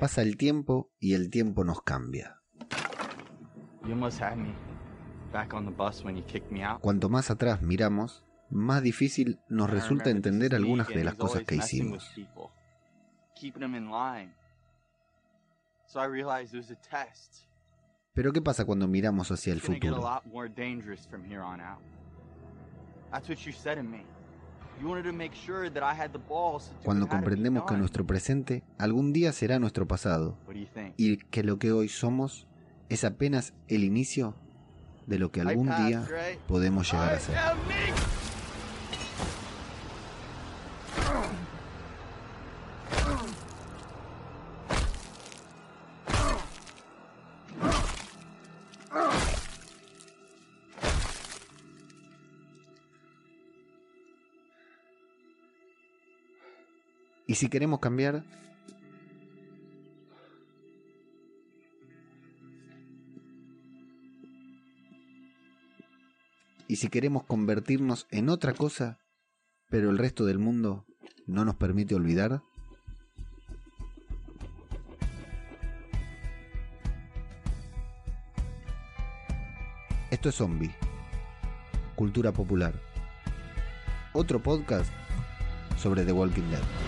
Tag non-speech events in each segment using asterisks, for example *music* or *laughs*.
Pasa el tiempo y el tiempo nos cambia. Cuanto más atrás miramos, más difícil nos resulta entender algunas de las cosas que hicimos. Pero ¿qué pasa cuando miramos hacia el futuro? Cuando comprendemos que nuestro presente algún día será nuestro pasado y que lo que hoy somos es apenas el inicio de lo que algún día podemos llegar a ser. Y si queremos cambiar, y si queremos convertirnos en otra cosa, pero el resto del mundo no nos permite olvidar, Esto es Zombie, Cultura Popular. Otro podcast sobre The Walking Dead.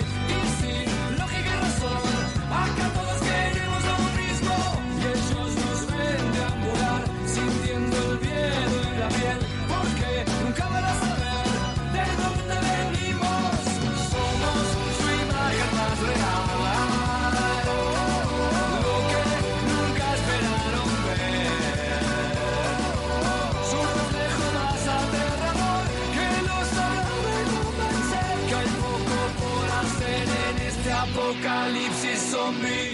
apocalipsis zombie.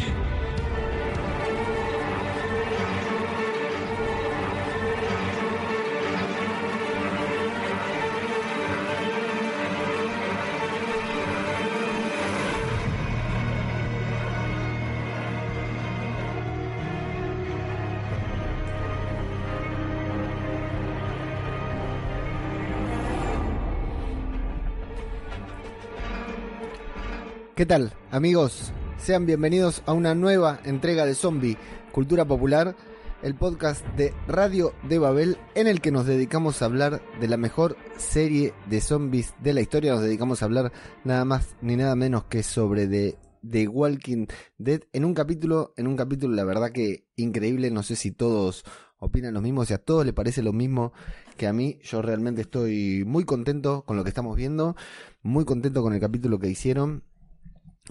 ¿Qué tal, amigos? Sean bienvenidos a una nueva entrega de Zombie, Cultura Popular, el podcast de Radio de Babel, en el que nos dedicamos a hablar de la mejor serie de zombies de la historia. Nos dedicamos a hablar nada más ni nada menos que sobre The, The Walking Dead en un capítulo, en un capítulo, la verdad que increíble. No sé si todos opinan lo mismo, si a todos les parece lo mismo que a mí. Yo realmente estoy muy contento con lo que estamos viendo, muy contento con el capítulo que hicieron.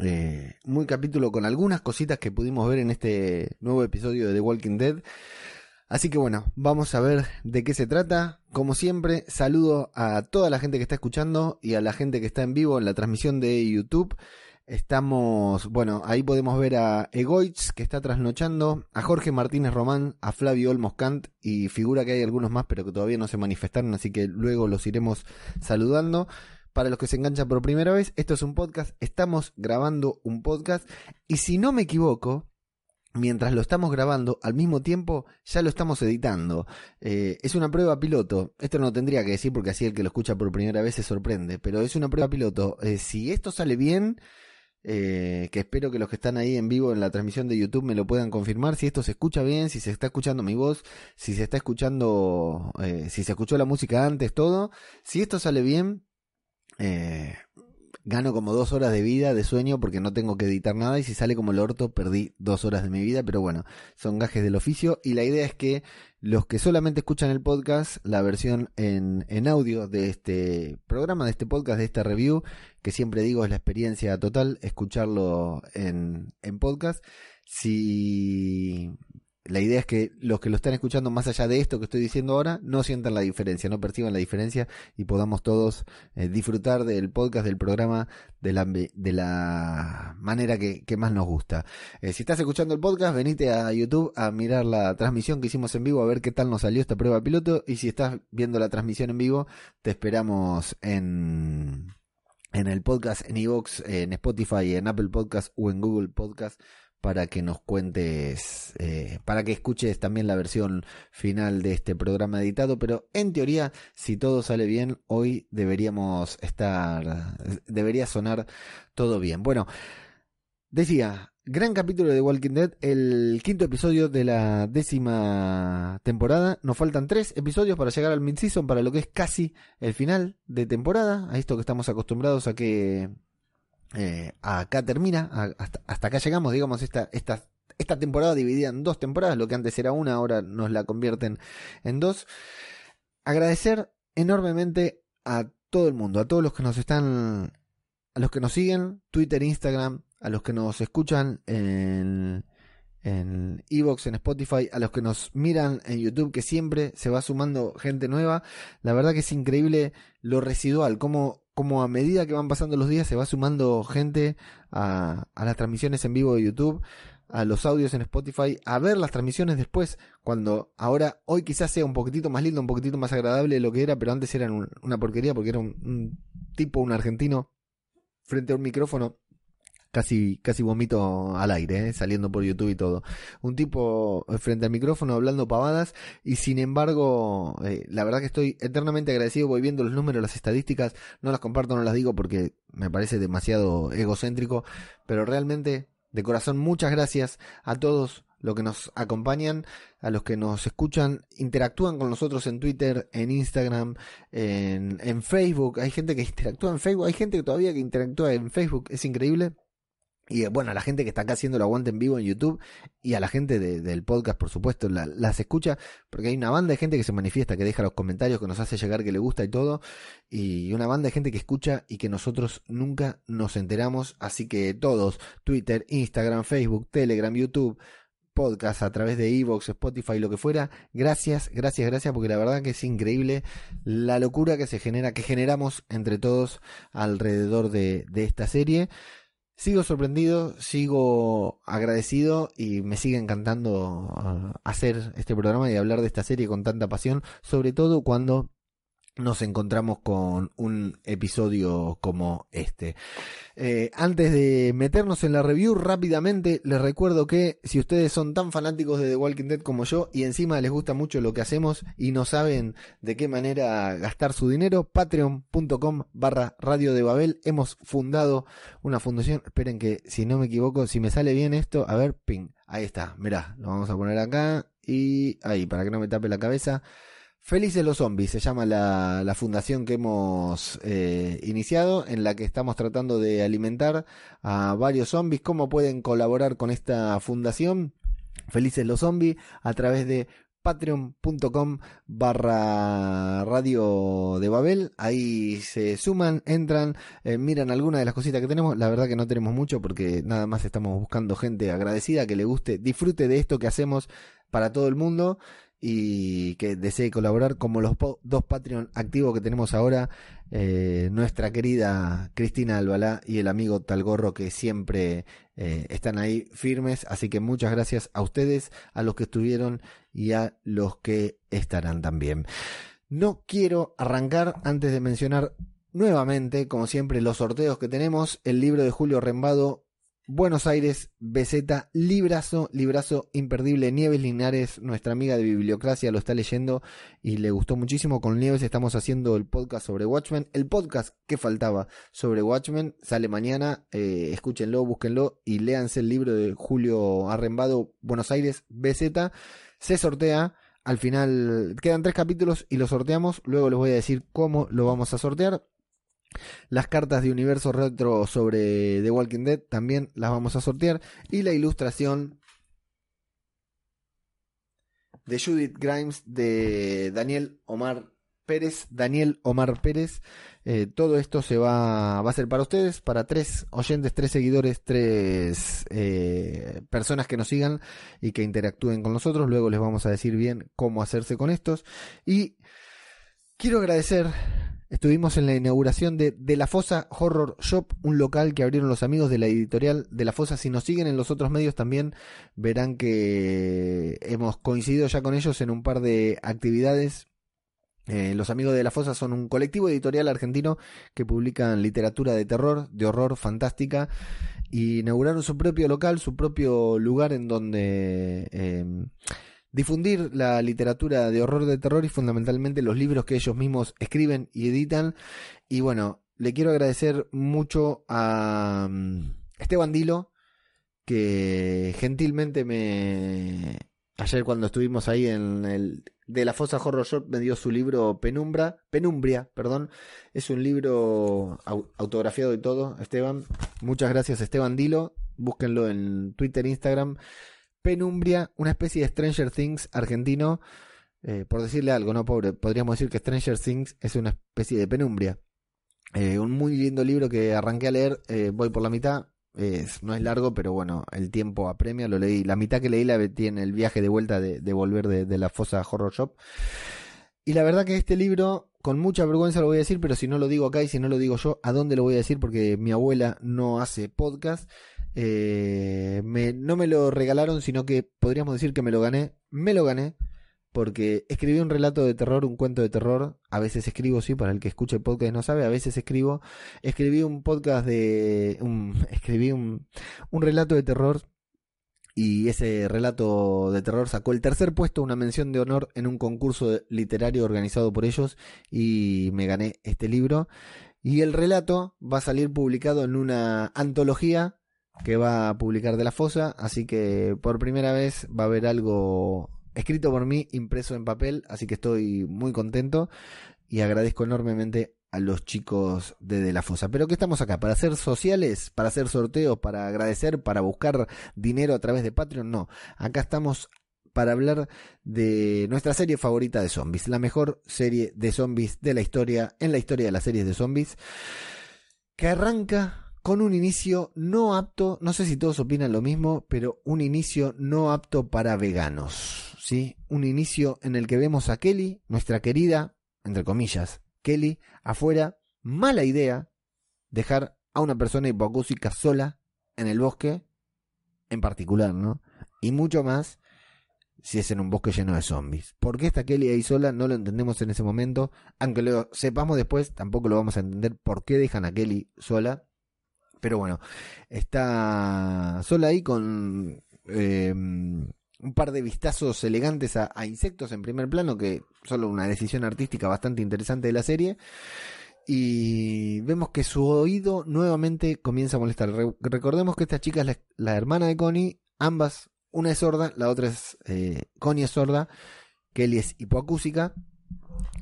Eh, muy capítulo con algunas cositas que pudimos ver en este nuevo episodio de The Walking Dead. Así que bueno, vamos a ver de qué se trata. Como siempre, saludo a toda la gente que está escuchando y a la gente que está en vivo en la transmisión de YouTube. Estamos, bueno, ahí podemos ver a Egoitz que está trasnochando, a Jorge Martínez Román, a Flavio Olmos Kant y figura que hay algunos más pero que todavía no se manifestaron, así que luego los iremos saludando. Para los que se enganchan por primera vez, esto es un podcast, estamos grabando un podcast y si no me equivoco, mientras lo estamos grabando, al mismo tiempo ya lo estamos editando. Eh, es una prueba piloto, esto no tendría que decir porque así el que lo escucha por primera vez se sorprende, pero es una prueba piloto. Eh, si esto sale bien... Eh, que espero que los que están ahí en vivo en la transmisión de YouTube me lo puedan confirmar si esto se escucha bien, si se está escuchando mi voz, si se está escuchando, si se escuchó la música antes, todo. Si esto sale bien, eh, gano como dos horas de vida, de sueño, porque no tengo que editar nada y si sale como el orto, perdí dos horas de mi vida, pero bueno, son gajes del oficio. Y la idea es que los que solamente escuchan el podcast, la versión en, en audio de este programa, de este podcast, de esta review, que siempre digo es la experiencia total, escucharlo en, en podcast, si la idea es que los que lo están escuchando más allá de esto que estoy diciendo ahora no sientan la diferencia, no perciban la diferencia y podamos todos eh, disfrutar del podcast, del programa de la, de la manera que, más nos gusta. Eh, si estás escuchando el podcast, venite a YouTube a mirar la transmisión que hicimos en vivo, a ver qué tal nos salió esta prueba piloto y si estás viendo la transmisión en vivo, te esperamos en en el podcast, en Evox, en Spotify, en Apple Podcast o en Google Podcast para que nos cuentes, eh, para que escuches también la versión final de este programa editado, pero en teoría, si todo sale bien, hoy deberíamos estar, debería sonar todo bien. Bueno, decía, gran capítulo de Walking Dead, el quinto episodio de la décima temporada. Nos faltan tres episodios para llegar al mid-season, para lo que es casi el final de temporada, a esto que estamos acostumbrados a que eh, acá termina, hasta, acá llegamos, digamos, esta, esta, esta temporada dividida en dos temporadas, lo que antes era una, ahora nos la convierten en dos. Agradecer enormemente a todo el mundo, a todos los que nos están, a los que nos siguen, Twitter, Instagram, a los que nos escuchan en en Evox, en Spotify, a los que nos miran en YouTube, que siempre se va sumando gente nueva. La verdad que es increíble lo residual, como como a medida que van pasando los días se va sumando gente a, a, las transmisiones en vivo de YouTube, a los audios en Spotify, a ver las transmisiones después, cuando ahora, hoy quizás sea un poquitito más lindo, un poquitito más agradable de lo que era, pero antes era una porquería porque era un tipo, un argentino, frente a un micrófono casi, casi vomito al aire, ¿eh? saliendo por YouTube y todo. Un tipo eh, frente al micrófono hablando pavadas y sin embargo, eh, la verdad que estoy eternamente agradecido, voy viendo los números, las estadísticas, no las comparto, no las digo porque me parece demasiado egocéntrico, pero realmente, de corazón, muchas gracias a todos los que nos acompañan, a los que nos escuchan, interactúan con nosotros en Twitter, en Instagram, en, en Facebook. Hay gente que interactúa en Facebook, hay gente todavía que interactúa en Facebook, es increíble. Y eh, bueno, a la gente que está acá haciendo el aguante en vivo en YouTube y a la gente del podcast, por supuesto, las escucha, porque hay una banda de gente que se manifiesta, que deja los comentarios, que nos hace llegar que le gusta y todo, y una banda de gente que escucha y que nosotros nunca nos enteramos, así que todos, Twitter, Instagram, Facebook, Telegram, YouTube, podcast a través de Evox, Spotify, lo que fuera, gracias, gracias, gracias, porque la verdad que es increíble la locura que se genera, que generamos entre todos alrededor de, de esta serie. Sigo sorprendido, sigo agradecido y me sigue encantando ah, hacer este programa y hablar de esta serie con tanta pasión, sobre todo cuando nos encontramos con un episodio como este. Eh, antes de meternos en la review, rápidamente les recuerdo que si ustedes son tan fanáticos de The Walking Dead como yo y encima les gusta mucho lo que hacemos y no saben de qué manera gastar su dinero, patreon.com barra radio de Babel. Hemos fundado una fundación. Esperen que si no me equivoco, si me sale bien esto, a ver, ping. Ahí está, mirá, lo vamos a poner acá y ahí, para que no me tape la cabeza. Felices los Zombies se llama la, fundación que hemos eh, iniciado, en la que estamos tratando de alimentar a varios zombies. ¿Cómo pueden colaborar con esta fundación? Felices los Zombies a través de patreon.com barra radio de Babel. Ahí se suman, entran, eh, miran algunas de las cositas que tenemos. La verdad que no tenemos mucho porque nada más estamos buscando gente agradecida que le guste, disfrute de esto que hacemos para todo el mundo y que desee colaborar, como los dos Patreon activos que tenemos ahora, eh, nuestra querida Cristina Albalá y el amigo Talgorro que siempre eh, están ahí firmes. Así que muchas gracias a ustedes, a los que estuvieron y a los que estarán también. No quiero arrancar antes de mencionar nuevamente, como siempre, los sorteos que tenemos. El libro de Julio Rembado Buenos Aires, BZ, librazo, librazo imperdible. Nieves Linares, nuestra amiga de Bibliocracia, lo está leyendo y le gustó muchísimo. Con Nieves estamos haciendo el podcast sobre Watchmen. El podcast que faltaba sobre Watchmen sale mañana. Eh, escúchenlo, búsquenlo y léanse el libro de Julio Arrembado, Buenos Aires, BZ. Se sortea. Al final quedan tres capítulos y lo sorteamos. Luego les voy a decir cómo lo vamos a sortear. Las cartas de universo retro sobre The Walking Dead también las vamos a sortear. Y la ilustración de Judith Grimes de Daniel Omar Pérez, Daniel Omar Pérez. Eh, todo esto se va, a ser para ustedes, para tres oyentes, tres seguidores, tres eh, personas que nos sigan y que interactúen con nosotros. Luego les vamos a decir bien cómo hacerse con estos. Y quiero agradecer Estuvimos en la inauguración de De la Fosa Horror Shop, un local que abrieron los amigos de la editorial De la Fosa. Si nos siguen en los otros medios también verán que hemos coincidido ya con ellos en un par de actividades. Eh, los amigos de La Fosa son un colectivo editorial argentino que publican literatura de terror, de horror, fantástica. Y inauguraron su propio local, su propio lugar en donde... Eh, difundir la literatura de horror de terror y fundamentalmente los libros que ellos mismos escriben y editan. Y bueno, le quiero agradecer mucho a mm, Esteban Dilo, que gentilmente me... Ayer cuando estuvimos ahí en el de la Fosa Horror Shop me dio su libro Penumbra, Penumbria, perdón. Es un libro autografiado y todo, Esteban. Muchas gracias Esteban Dilo. Búsquenlo en Twitter, Instagram. Penumbria, una especie de Stranger Things argentino. Eh, por decirle algo, ¿no? Pobre, podríamos decir que Stranger Things es una especie de penumbria. Eh, un muy lindo libro que arranqué a leer, eh, voy por la mitad. no es largo, pero bueno, el tiempo apremia, lo leí. La mitad que leí la tiene el viaje de vuelta de, volver de, de, la fosa Horror Shop. Y la verdad que este libro, con mucha vergüenza lo voy a decir, pero si no lo digo acá y si no lo digo yo, ¿a dónde lo voy a decir? Porque mi abuela no hace podcast. Eh, no me lo regalaron, sino que podríamos decir que me lo gané. Me lo gané porque escribí un relato de terror, un cuento de terror. A veces escribo, sí, para el que escuche el podcast no sabe, a veces escribo. Escribí un podcast de. Un, *laughs* escribí un, un relato de terror y ese relato de terror sacó el tercer puesto, una mención de honor en un concurso literario organizado por ellos y me gané este libro. Y el relato va a salir publicado en una antología que va a publicar de la fosa, así que por primera vez va a haber algo escrito por mí, impreso en papel, así que estoy muy contento y agradezco enormemente a los chicos de De La Fosa. Pero que estamos acá, para hacer sociales, para hacer sorteos, para agradecer, para buscar dinero a través de Patreon, no. Acá estamos para hablar de nuestra serie favorita de zombies, la mejor serie de zombies de la historia, en la historia de las series de zombies, que arranca con un inicio no apto, no sé si todos opinan lo mismo, pero un inicio no apto para veganos, ¿sí? Un inicio en el que vemos a Kelly, nuestra querida, entre comillas, Kelly, afuera, mala idea dejar a una persona hipocúsica sola en el bosque, en particular, ¿no? Y mucho más si es en un bosque lleno de zombies. ¿Por qué está Kelly ahí sola? No lo entendemos en ese momento. Aunque lo sepamos después, tampoco lo vamos a entender por qué dejan a Kelly sola. Pero bueno, está sola ahí con em, un par de vistazos elegantes a, insectos en primer plano, que solo una decisión artística bastante interesante de la serie. Y vemos que su oído nuevamente comienza a molestar. recordemos que esta chica es la, hermana de Connie, ambas, una es sorda, la otra es, eh, Connie es sorda, Kelly es hipoacúsica.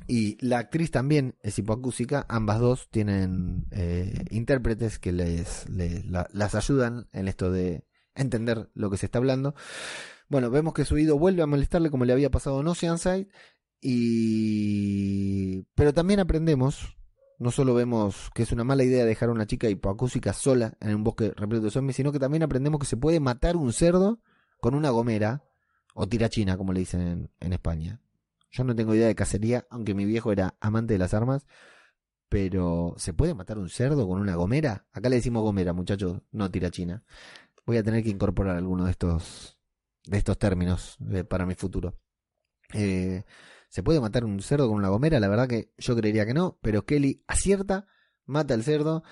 Y la actriz también es hipoacúsica, ambas dos tienen eh, intérpretes que les, las ayudan en esto de entender lo que se está hablando. Bueno, vemos que su oído vuelve a molestarle como le había pasado en Oceanside. Y... Pero también aprendemos, no solo vemos que es una mala idea dejar a una chica hipoacúsica sola en un bosque repleto de zombies, sino que también aprendemos que se puede matar un cerdo con una gomera o tirachina, como le dicen en España. Yo no tengo idea de cacería, aunque mi viejo era amante de las armas. Pero, ¿se puede matar un cerdo con una gomera? Acá le decimos gomera, muchachos, no tirachina. Voy a tener que incorporar alguno de estos, de estos términos eh, para mi futuro. Eh, ¿Se puede matar un cerdo con una gomera? La verdad que yo creería que no, pero Kelly acierta, mata al cerdo.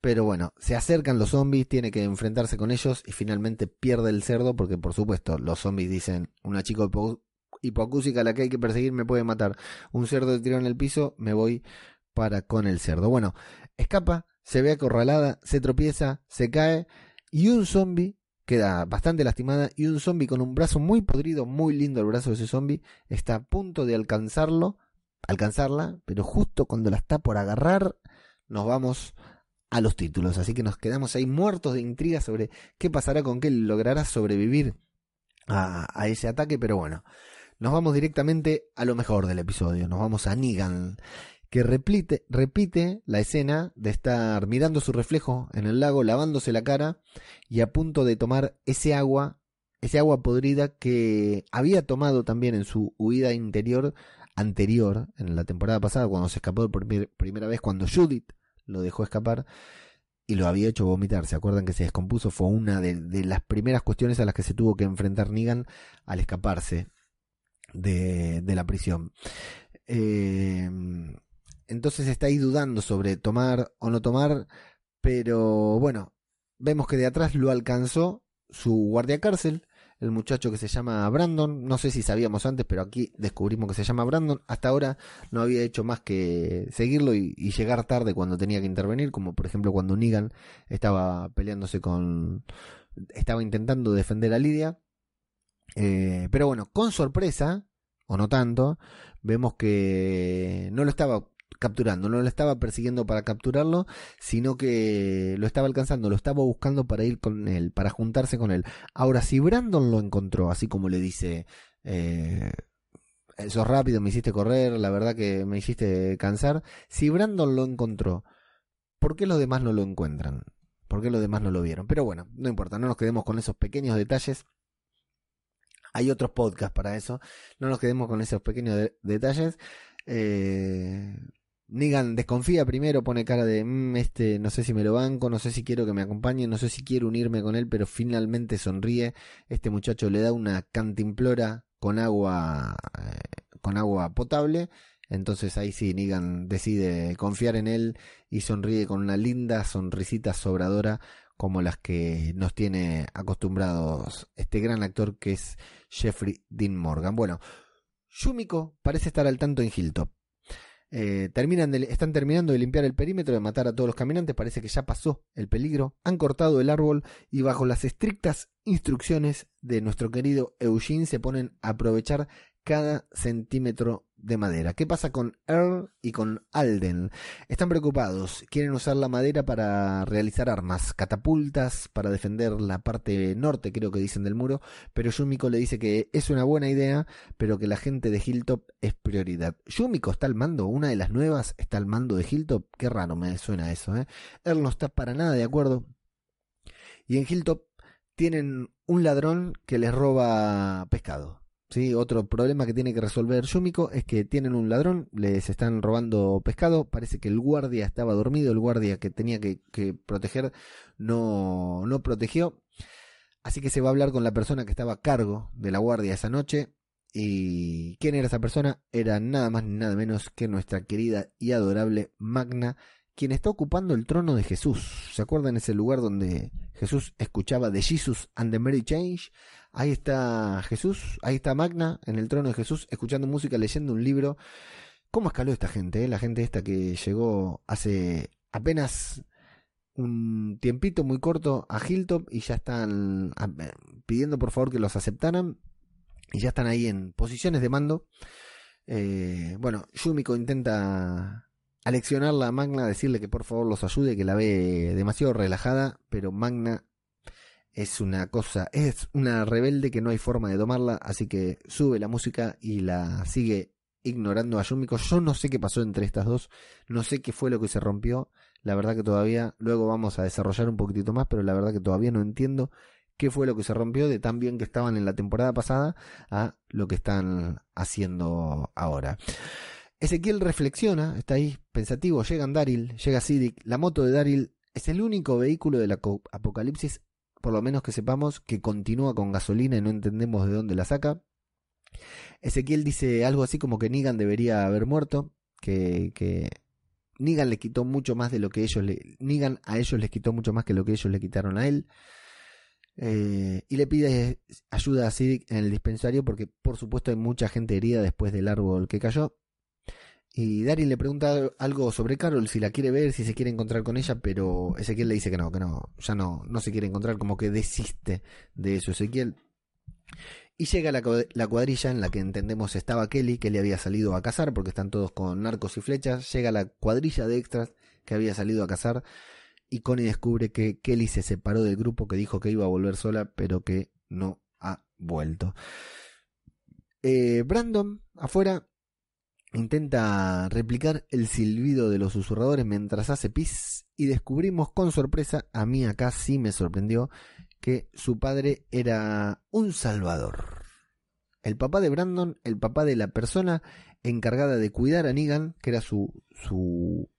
Pero bueno, se acercan los zombies, tiene que enfrentarse con ellos y finalmente pierde el cerdo porque por supuesto los zombies dicen, una chica hipocúsica la que hay que perseguir me puede matar. Un cerdo de tirado en el piso, me voy para con el cerdo. Bueno, escapa, se ve acorralada, se tropieza, se cae y un zombie queda bastante lastimada y un zombie con un brazo muy podrido, muy lindo el brazo de ese zombie, está a punto de alcanzarlo, alcanzarla, pero justo cuando la está por agarrar, nos vamos a los títulos. Así que nos quedamos ahí muertos de intriga sobre qué pasará con que él logrará sobrevivir a, a ese ataque, pero bueno. Nos vamos directamente a lo mejor del episodio. Nos vamos a Negan, que repite, repite la escena de estar mirando su reflejo en el lago, lavándose la cara y a punto de tomar ese agua, ese agua podrida que había tomado también en su huida interior anterior, en la temporada pasada, cuando se escapó por primera vez, cuando Judith lo dejó escapar y lo había hecho vomitar. ¿Se acuerdan que se descompuso? Fue una de, las primeras cuestiones a las que se tuvo que enfrentar Negan al escaparse de, la prisión. Eh, entonces está ahí dudando sobre tomar o no tomar, pero bueno, vemos que de atrás lo alcanzó su guardia cárcel el muchacho que se llama Brandon. No sé si sabíamos antes, pero aquí descubrimos que se llama Brandon. Hasta ahora no había hecho más que seguirlo y, llegar tarde cuando tenía que intervenir, como por ejemplo cuando Negan estaba peleándose con... estaba intentando defender a Lidia. Eh, pero bueno, con sorpresa, o no tanto, vemos que no lo estaba capturando, no lo estaba persiguiendo para capturarlo, sino que lo estaba alcanzando, lo estaba buscando para ir con él, para juntarse con él. Ahora, si Brandon lo encontró, así como le dice, eh, sos rápido, me hiciste correr, la verdad que me hiciste cansar, si Brandon lo encontró, ¿por qué los demás no lo encuentran? ¿Por qué los demás no lo vieron? Pero bueno, no importa, no nos quedemos con esos pequeños detalles. Hay otros podcasts para eso. No nos quedemos con esos pequeños detalles. Eh, Negan desconfía primero, pone cara de, mm, este, no sé si me lo banco, no sé si quiero que me acompañe, no sé si quiero unirme con él, pero finalmente sonríe. Este muchacho le da una cantimplora con agua, eh, con agua potable. Entonces ahí sí, Negan decide confiar en él y sonríe con una linda sonrisita sobradora como las que nos tiene acostumbrados este gran actor que es Jeffrey Dean Morgan. Bueno, Yumiko parece estar al tanto en Hilltop. Eh, terminan están terminando de limpiar el perímetro, de matar a todos los caminantes, parece que ya pasó el peligro, han cortado el árbol y bajo las estrictas instrucciones de nuestro querido Eugene se ponen a aprovechar cada centímetro de madera. ¿Qué pasa con Earl y con Alden? Están preocupados, quieren usar la madera para realizar armas, catapultas, para defender la parte norte, creo que dicen del muro, pero Yumiko le dice que es una buena idea, pero que la gente de Hilltop es prioridad. Yumiko está al mando, una de las nuevas está al mando de Hilltop, qué raro me suena eso, ¿eh? Earl no está para nada de acuerdo. Y en Hilltop tienen un ladrón que les roba pescado. ¿Sí? Otro problema que tiene que resolver Yumiko es que tienen un ladrón, les están robando pescado, parece que el guardia estaba dormido, el guardia que tenía que, proteger no, no protegió, así que se va a hablar con la persona que estaba a cargo de la guardia esa noche. ¿Y quién era esa persona? Era nada más ni nada menos que nuestra querida y adorable Magna, quien está ocupando el trono de Jesús. ¿Se acuerdan ese lugar donde Jesús escuchaba de Jesus and the Mary Change? Ahí está Jesús, ahí está Magna en el trono de Jesús, escuchando música, leyendo un libro. ¿Cómo escaló esta gente? Eh? La gente esta que llegó hace apenas un tiempito muy corto a Hilltop y ya están pidiendo por favor que los aceptaran y ya están ahí en posiciones de mando. Eh, bueno, Yumiko intenta aleccionarla a Magna, decirle que por favor los ayude, que la ve demasiado relajada, pero Magna es una cosa, es una rebelde que no hay forma de domarla, así que sube la música y la sigue ignorando a Yumiko. Yo no sé qué pasó entre estas dos, no sé qué fue lo que se rompió, la verdad que todavía, luego vamos a desarrollar un poquitito más, pero la verdad que todavía no entiendo qué fue lo que se rompió de tan bien que estaban en la temporada pasada a lo que están haciendo ahora. Ezequiel reflexiona, está ahí pensativo, llega Daryl, llega Sidic, la moto de Daryl es el único vehículo del apocalipsis por lo menos que sepamos que continúa con gasolina y no entendemos de dónde la saca. Ezequiel dice algo así como que Negan debería haber muerto, que, que Negan le quitó mucho más de lo que ellos le... Negan a ellos les quitó mucho más que lo que ellos le quitaron a él. Eh, y le pide ayuda a en el dispensario porque por supuesto hay mucha gente herida después del árbol que cayó. Y Daryl le pregunta algo sobre Carol, si la quiere ver, si se quiere encontrar con ella, pero Ezequiel le dice que no, que no, ya no, no se quiere encontrar, como que desiste de eso Ezequiel. Y llega la, la cuadrilla en la que entendemos estaba Kelly, que le había salido a cazar, porque están todos con narcos y flechas. Llega la cuadrilla de extras que había salido a cazar. Y Connie descubre que Kelly se separó del grupo que dijo que iba a volver sola, pero que no ha vuelto. Eh, Brandon, afuera, intenta replicar el silbido de los susurradores mientras hace pis y descubrimos con sorpresa, a mí acá sí me sorprendió, que su padre era un salvador. El papá de Brandon, el papá de la persona encargada de cuidar a Negan, que era su, su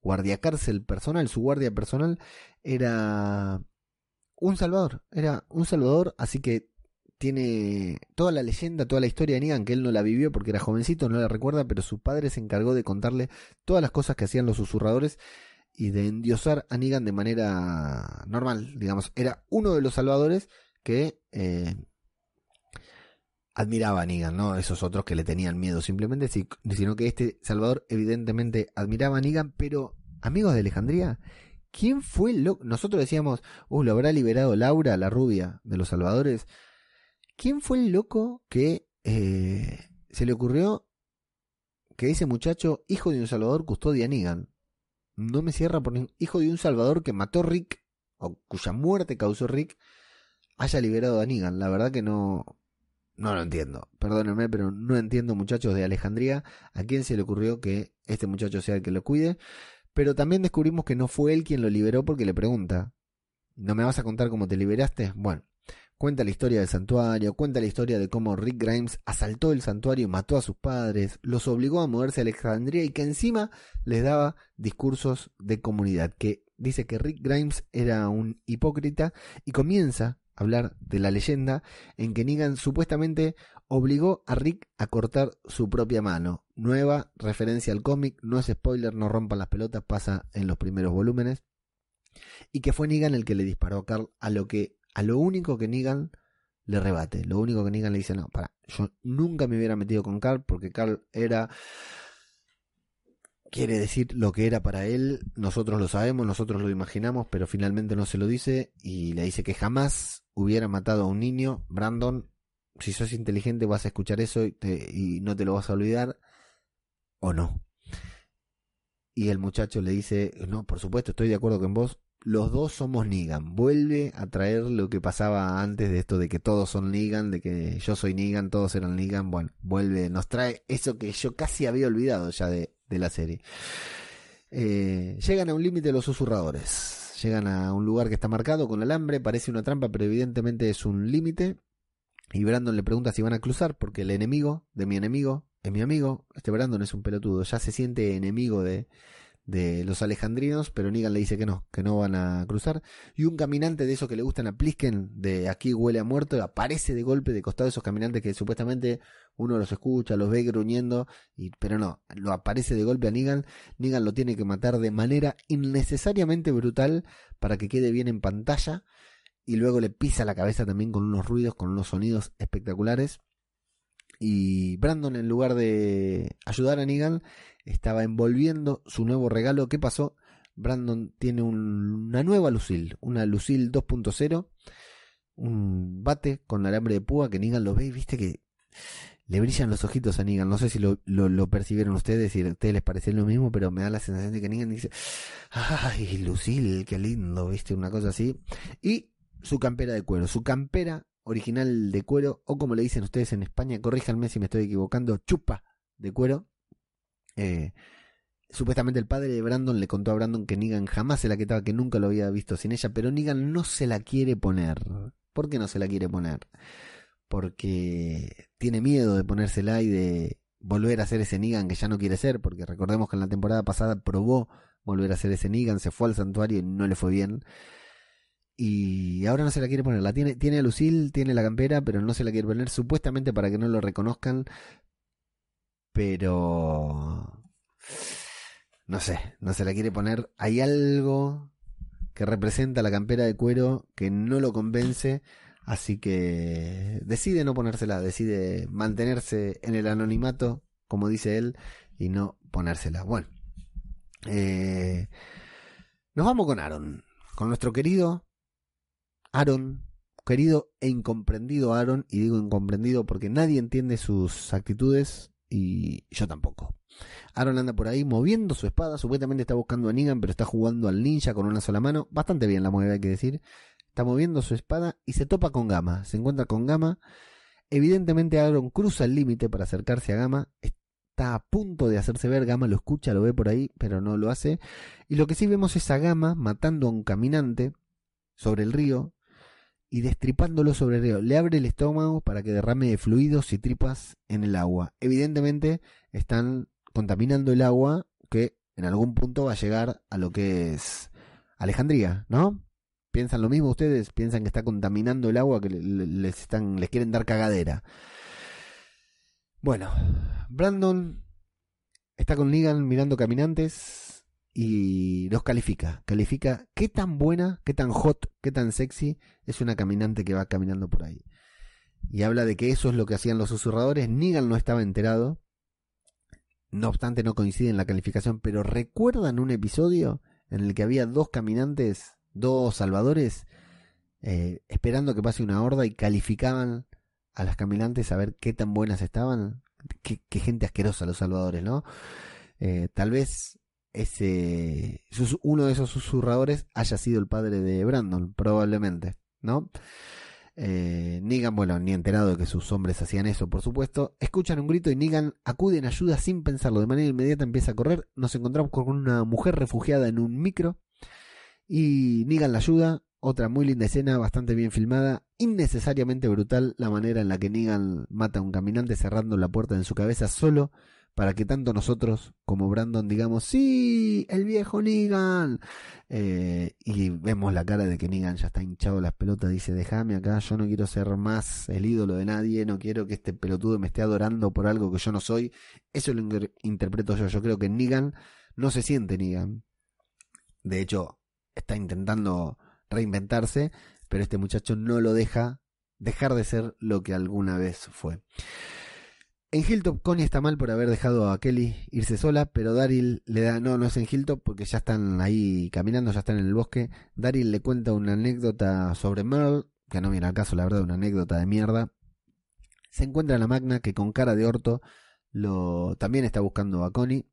guardia cárcel personal, su guardia personal, era un salvador, era un salvador, así que tiene toda la leyenda, toda la historia de Negan, que él no la vivió porque era jovencito, no la recuerda, pero su padre se encargó de contarle todas las cosas que hacían los susurradores y de endiosar a Negan de manera normal, digamos. Era uno de los salvadores que eh, admiraba a Negan, no esos otros que le tenían miedo simplemente, sino que este salvador evidentemente admiraba a Negan, pero amigos de Alejandría, ¿quién fue lo Nosotros decíamos, uh, lo habrá liberado Laura, la rubia de los salvadores. ¿Quién fue el loco que eh, se le ocurrió que ese muchacho, hijo de un salvador, custodia a Negan? No me cierra por hijo de un salvador que mató Rick, o cuya muerte causó Rick, haya liberado a Negan. La verdad que no, no lo entiendo. Perdónenme, pero no entiendo, muchachos de Alejandría, a quién se le ocurrió que este muchacho sea el que lo cuide. Pero también descubrimos que no fue él quien lo liberó porque le pregunta, ¿no me vas a contar cómo te liberaste? Bueno, Cuenta la historia del santuario, cuenta la historia de cómo Rick Grimes asaltó el santuario mató a sus padres, los obligó a moverse a Alejandría y que encima les daba discursos de comunidad, que dice que Rick Grimes era un hipócrita y comienza a hablar de la leyenda en que Negan supuestamente obligó a Rick a cortar su propia mano. Nueva referencia al cómic, no es spoiler, no rompan las pelotas, pasa en los primeros volúmenes. Y que fue Negan el que le disparó a Carl, a lo que a lo único que Negan le rebate. Lo único que Negan le dice, no, para, yo nunca me hubiera metido con Carl porque Carl era... Quiere decir lo que era para él, nosotros lo sabemos, nosotros lo imaginamos, pero finalmente no se lo dice y le dice que jamás hubiera matado a un niño. Brandon, si sos inteligente vas a escuchar eso y, y no te lo vas a olvidar o no. Y el muchacho le dice, no, por supuesto, estoy de acuerdo con vos, los dos somos Negan. Vuelve a traer lo que pasaba antes de esto de que todos son Negan, de que yo soy Negan, todos eran Negan. Bueno, vuelve, nos trae eso que yo casi había olvidado ya de, la serie. Eh, llegan a un límite los susurradores. Llegan a un lugar que está marcado con alambre, parece una trampa, pero evidentemente es un límite. Y Brandon le pregunta si van a cruzar, porque el enemigo de mi enemigo es mi amigo. Este Brandon es un pelotudo, ya se siente enemigo de, de los alejandrinos, pero Negan le dice que no, que no van a cruzar. Y un caminante de esos que le gustan a Plisken, de aquí huele a muerto, aparece de golpe de costado de esos caminantes que supuestamente uno los escucha, los ve gruñendo, y, pero no, lo aparece de golpe a Negan. Negan lo tiene que matar de manera innecesariamente brutal para que quede bien en pantalla. Y luego le pisa la cabeza también con unos ruidos, con unos sonidos espectaculares. Y Brandon, en lugar de ayudar a Negan, estaba envolviendo su nuevo regalo. ¿Qué pasó? Brandon tiene una nueva Lucille, una Lucille 2.0, un bate con alambre de púa que Negan lo ve y viste que le brillan los ojitos a Negan. No sé si lo, lo, percibieron ustedes, si a ustedes les pareció lo mismo, pero me da la sensación de que Negan dice, ay, Lucille, qué lindo, viste, una cosa así. Y su campera de cuero, su campera original de cuero, o como le dicen ustedes en España, corríjanme si me estoy equivocando, chupa de cuero, eh, supuestamente el padre de Brandon le contó a Brandon que Negan jamás se la quitaba, que nunca lo había visto sin ella, pero Negan no se la quiere poner. ¿Por qué no se la quiere poner? Porque tiene miedo de ponérsela y de volver a ser ese Negan que ya no quiere ser, porque recordemos que en la temporada pasada probó volver a ser ese Negan, se fue al santuario y no le fue bien. Y ahora no se la quiere poner. La tiene, tiene a Lucille, tiene la campera, pero no se la quiere poner supuestamente para que no lo reconozcan, pero no sé, no se la quiere poner. Hay algo que representa la campera de cuero que no lo convence, así que decide no ponérsela, decide mantenerse en el anonimato, como dice él, y no ponérsela. Bueno, eh, nos vamos con Aaron, con nuestro querido Aaron, querido e incomprendido Aaron, y digo incomprendido porque nadie entiende sus actitudes, y yo tampoco. Aaron anda por ahí moviendo su espada, supuestamente está buscando a Negan, pero está jugando al ninja con una sola mano, bastante bien la mueve hay que decir. Está moviendo su espada y se topa con Gama, se encuentra con Gama. Evidentemente Aaron cruza el límite para acercarse a Gama. Está a punto de hacerse ver, Gama lo escucha, lo ve por ahí, pero no lo hace. Y lo que sí vemos es a Gama matando a un caminante sobre el río y destripándolo sobre el río. Le abre el estómago para que derrame fluidos y tripas en el agua. Evidentemente están contaminando el agua que en algún punto va a llegar a lo que es Alejandría, ¿no? ¿Piensan lo mismo ustedes? ¿Piensan que está contaminando el agua que les, están, les quieren dar cagadera? Bueno, Brandon está con Negan mirando caminantes y los califica. Califica qué tan buena, qué tan hot, qué tan sexy es una caminante que va caminando por ahí. Y habla de que eso es lo que hacían los susurradores. Negan no estaba enterado. No obstante, no coincide en la calificación, pero ¿recuerdan un episodio en el que había dos caminantes, dos salvadores, eh, esperando que pase una horda y calificaban a las caminantes a ver qué tan buenas estaban? Qué, gente asquerosa los salvadores, ¿no? Eh, tal vez ese uno de esos susurradores haya sido el padre de Brandon, probablemente, ¿no? Eh, Negan, bueno, ni enterado de que sus hombres hacían eso, por supuesto. Escuchan un grito y Negan acude en ayuda sin pensarlo. De manera inmediata empieza a correr. Nos encontramos con una mujer refugiada en un micro. Y Negan la ayuda. Otra muy linda escena, bastante bien filmada. Innecesariamente brutal la manera en la que Negan mata a un caminante cerrando la puerta en su cabeza solo para que tanto nosotros como Brandon digamos, sí, el viejo Negan. Eh, y vemos la cara de que Negan ya está hinchado las pelotas, dice, déjame acá, yo no quiero ser más el ídolo de nadie, no quiero que este pelotudo me esté adorando por algo que yo no soy. Eso lo interpreto yo, yo creo que Negan no se siente Negan. De hecho, está intentando reinventarse, pero este muchacho no lo deja dejar de ser lo que alguna vez fue. En Hilltop, Connie está mal por haber dejado a Kelly irse sola, pero Daryl le da, no, no es en Hilltop porque ya están ahí caminando, ya están en el bosque. Daryl le cuenta una anécdota sobre Merle, que no viene al caso, la verdad, una anécdota de mierda. Se encuentra la magna que con cara de orto lo también está buscando a Connie.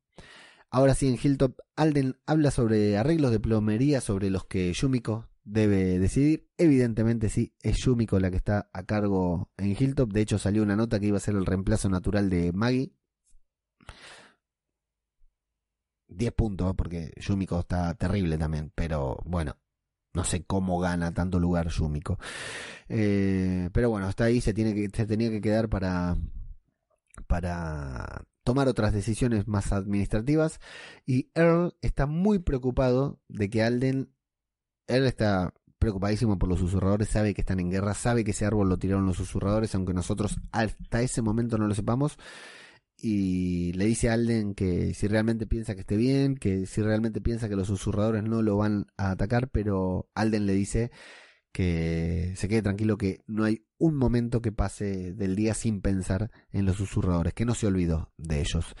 Ahora sí, en Hilltop, Alden habla sobre arreglos de plomería sobre los que Yumiko debe decidir. Evidentemente sí, es Yumiko la que está a cargo en Hilltop. De hecho salió una nota que iba a ser el reemplazo natural de Maggie. 10 puntos, porque Yumiko está terrible también, pero bueno, no sé cómo gana tanto lugar Yumiko. Eh, pero bueno, hasta ahí se, tiene que, se tenía que quedar para, para tomar otras decisiones más administrativas. Y Earl está muy preocupado de que Alden él está preocupadísimo por los susurradores, sabe que están en guerra, sabe que ese árbol lo tiraron los susurradores, aunque nosotros hasta ese momento no lo sepamos. Y le dice a Alden que si realmente piensa que esté bien, que si realmente piensa que los susurradores no lo van a atacar, pero Alden le dice que se quede tranquilo que no hay un momento que pase del día sin pensar en los susurradores, que no se olvidó de ellos.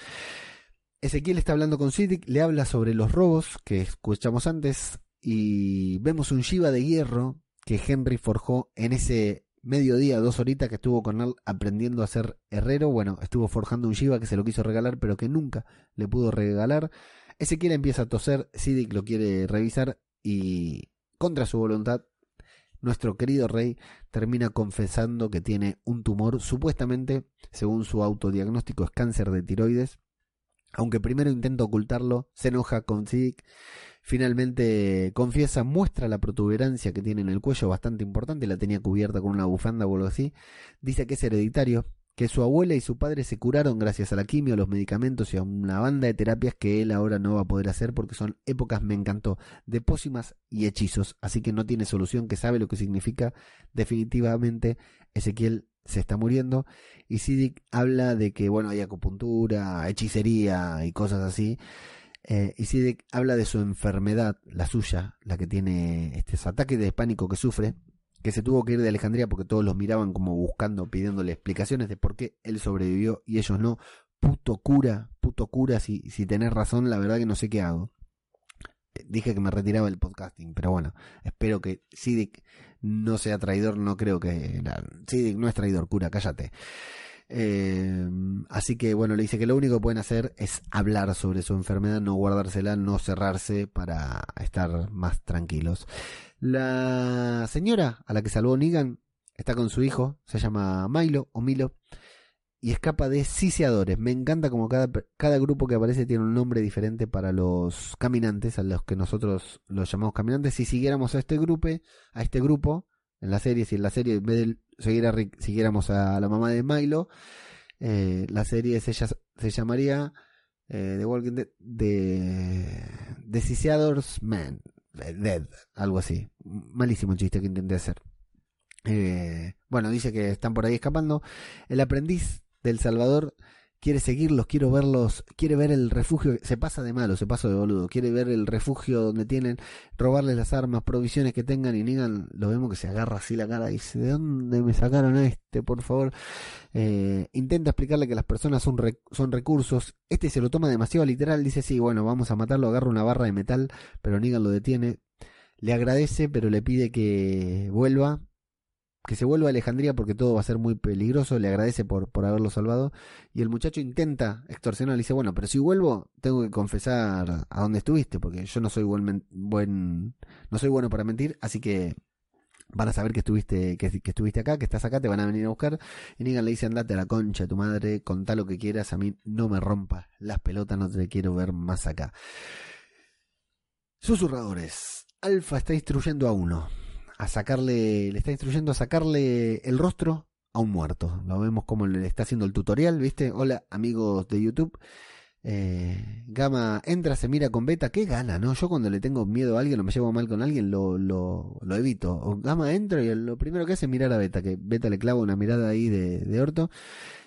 Ezequiel está hablando con Siddiq, le habla sobre los robos que escuchamos antes, y vemos un Shiva de hierro que Henry forjó en ese mediodía, dos horitas que estuvo con él aprendiendo a ser herrero. Bueno, estuvo forjando un Shiva que se lo quiso regalar, pero que nunca le pudo regalar. Ezequiel empieza a toser, Siddiq lo quiere revisar y contra su voluntad, nuestro querido rey termina confesando que tiene un tumor, supuestamente, según su autodiagnóstico, es cáncer de tiroides. Aunque primero intenta ocultarlo, se enoja con Siddiq Finalmente confiesa, muestra la protuberancia que tiene en el cuello, bastante importante, la tenía cubierta con una bufanda o algo así. Dice que es hereditario, que su abuela y su padre se curaron gracias a la quimio, los medicamentos y a una banda de terapias que él ahora no va a poder hacer porque son épocas, me encantó, de pócimas y hechizos, así que no tiene solución, que sabe lo que significa. Definitivamente Ezequiel se está muriendo. Y Sidic habla de que bueno hay acupuntura, hechicería y cosas así eh, y Sidek habla de su enfermedad, la suya, la que tiene este ataque de pánico que sufre, que se tuvo que ir de Alejandría porque todos los miraban como buscando, pidiéndole explicaciones de por qué él sobrevivió y ellos no. Puto cura, puto cura, si, si tenés razón, la verdad que no sé qué hago. Eh, dije que me retiraba del podcasting, pero bueno, espero que Siddiq no sea traidor, no creo que... Siddiq no es traidor, cura, cállate. Eh, así que bueno, le dice que lo único que pueden hacer es hablar sobre su enfermedad, no guardársela, no cerrarse para estar más tranquilos. La señora a la que salvó Negan está con su hijo, se llama Milo o Milo, y escapa de siseadores. Me encanta como cada, cada grupo que aparece tiene un nombre diferente para los caminantes, a los que nosotros los llamamos caminantes. Si siguiéramos a este grupo, a este grupo, en la serie, si en la serie en vez de seguir a siguiéramos a la mamá de Milo, eh, la serie se, se llamaría eh, The Walking Dead de, de Siseadors Man, Dead, algo así. Malísimo chiste que intenté hacer. Eh, bueno, dice que están por ahí escapando. El aprendiz del Salvador quiere seguirlos, quiere verlos, quiere ver el refugio, se pasa de malo, se pasa de boludo, quiere ver el refugio donde tienen, robarles las armas, provisiones que tengan y Negan lo vemos que se agarra así la cara y dice, ¿de dónde me sacaron a este, por favor? Eh, intenta explicarle que las personas son, son recursos, este se lo toma demasiado literal, dice, sí, bueno, vamos a matarlo, agarra una barra de metal, pero Negan lo detiene, le agradece, pero le pide que vuelva, que se vuelva a Alejandría porque todo va a ser muy peligroso, le agradece por, por haberlo salvado y el muchacho intenta extorsionar, le dice, bueno, pero si vuelvo tengo que confesar a dónde estuviste porque yo no soy buen, buen no soy bueno para mentir, así que van a saber que estuviste que, estuviste acá, que estás acá, te van a venir a buscar y Negan le dice, andate a la concha tu madre, contá lo que quieras, a mí no me rompas las pelotas, no te quiero ver más acá. Susurradores. Alfa está instruyendo a uno a sacarle, le está instruyendo a sacarle el rostro a un muerto. Lo vemos como le está haciendo el tutorial, ¿viste? Hola amigos de YouTube. Eh, Gama entra, se mira con Beta, qué gana, ¿no? Yo cuando le tengo miedo a alguien o me llevo mal con alguien, lo, lo, lo evito. O Gama entra y lo primero que hace es mirar a Beta, que Beta le clava una mirada ahí de, de orto.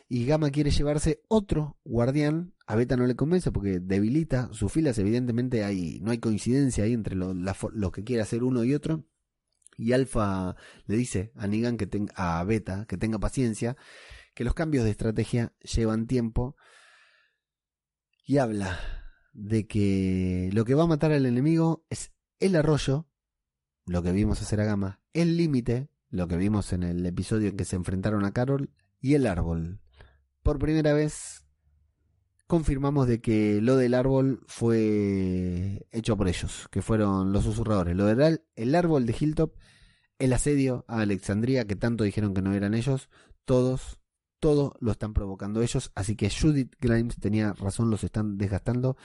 Y Gama quiere llevarse otro guardián. A Beta no le convence porque debilita sus filas. Evidentemente hay, no hay coincidencia ahí entre lo, lo que quiere hacer uno y otro. Y Alfa le dice a Negan que tenga, a Beta que tenga paciencia, que los cambios de estrategia llevan tiempo. Y habla de que lo que va a matar al enemigo es el arroyo, lo que vimos hacer a Gama, el límite, lo que vimos en el episodio en que se enfrentaron a Carol, y el árbol. Por primera vez confirmamos de que lo del árbol fue hecho por ellos, que fueron los susurradores. Lo del el árbol de Hilltop, el asedio a Alexandria, que tanto dijeron que no eran ellos, todos, todo lo están provocando ellos, así que Judith Grimes tenía razón, los están desgastando.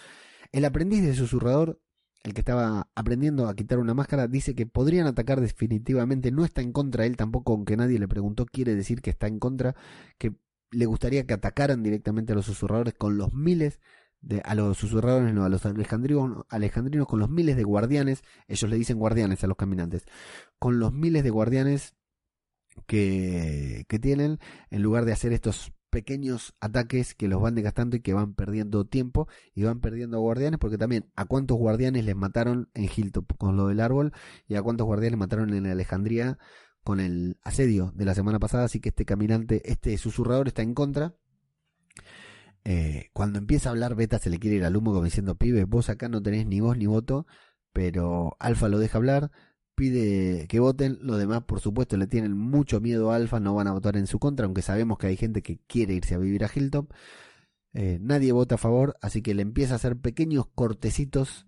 El aprendiz de susurrador, el que estaba aprendiendo a quitar una máscara, dice que podrían atacar definitivamente, no está en contra él tampoco, aunque nadie le preguntó, quiere decir que está en contra, que le gustaría que atacaran directamente a los susurradores con los miles de, a los susurradores, no, a los alejandrinos, alejandrinos con los miles de guardianes, ellos le dicen guardianes a los caminantes, con los miles de guardianes que, que tienen, en lugar de hacer estos pequeños ataques que los van desgastando y que van perdiendo tiempo y van perdiendo guardianes porque también a cuántos guardianes les mataron en Hilltop con lo del árbol y a cuántos guardianes mataron en Alejandría con el asedio de la semana pasada, así que este caminante, este susurrador está en contra. Eh, cuando empieza a hablar Beta se le quiere ir al humo como diciendo, pibe, vos acá no tenés ni voz ni voto, pero Alfa lo deja hablar, pide que voten, los demás por supuesto le tienen mucho miedo a Alfa, no van a votar en su contra, aunque sabemos que hay gente que quiere irse a vivir a Hilltop. Eh, nadie vota a favor, así que le empieza a hacer pequeños cortecitos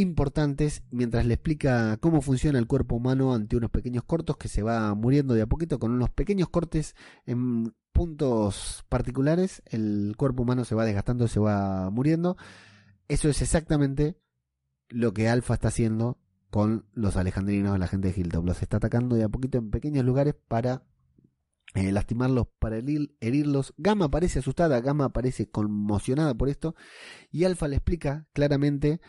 importantes mientras le explica cómo funciona el cuerpo humano ante unos pequeños cortos que se va muriendo de a poquito con unos pequeños cortes en puntos particulares el cuerpo humano se va desgastando se va muriendo eso es exactamente lo que Alfa está haciendo con los alejandrinos la gente de Hilltop los está atacando de a poquito en pequeños lugares para eh, lastimarlos para herirlos. Gamma parece asustada, Gamma parece conmocionada por esto y Alfa le explica claramente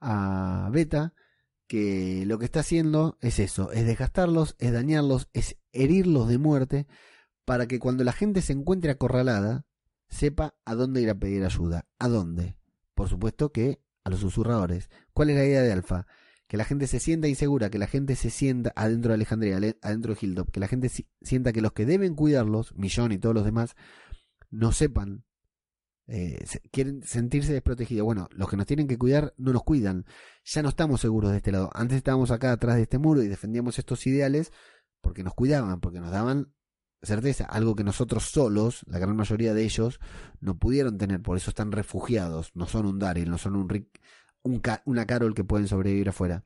a Beta que lo que está haciendo es eso, es desgastarlos, es dañarlos, es herirlos de muerte, para que cuando la gente se encuentre acorralada, sepa a dónde ir a pedir ayuda. ¿A dónde? Por supuesto que a los susurradores. ¿Cuál es la idea de Alfa? Que la gente se sienta insegura, que la gente se sienta adentro de Alejandría, adentro de Hilltop, que la gente sienta que los que deben cuidarlos, Millón y todos los demás, no sepan eh, quieren sentirse desprotegidos. Bueno, los que nos tienen que cuidar no nos cuidan. Ya no estamos seguros de este lado. Antes estábamos acá atrás de este muro y defendíamos estos ideales porque nos cuidaban, porque nos daban certeza, algo que nosotros solos, la gran mayoría de ellos, no pudieron tener. Por eso están refugiados. No son un Daryl, no son un Rick, un una Carol que pueden sobrevivir afuera.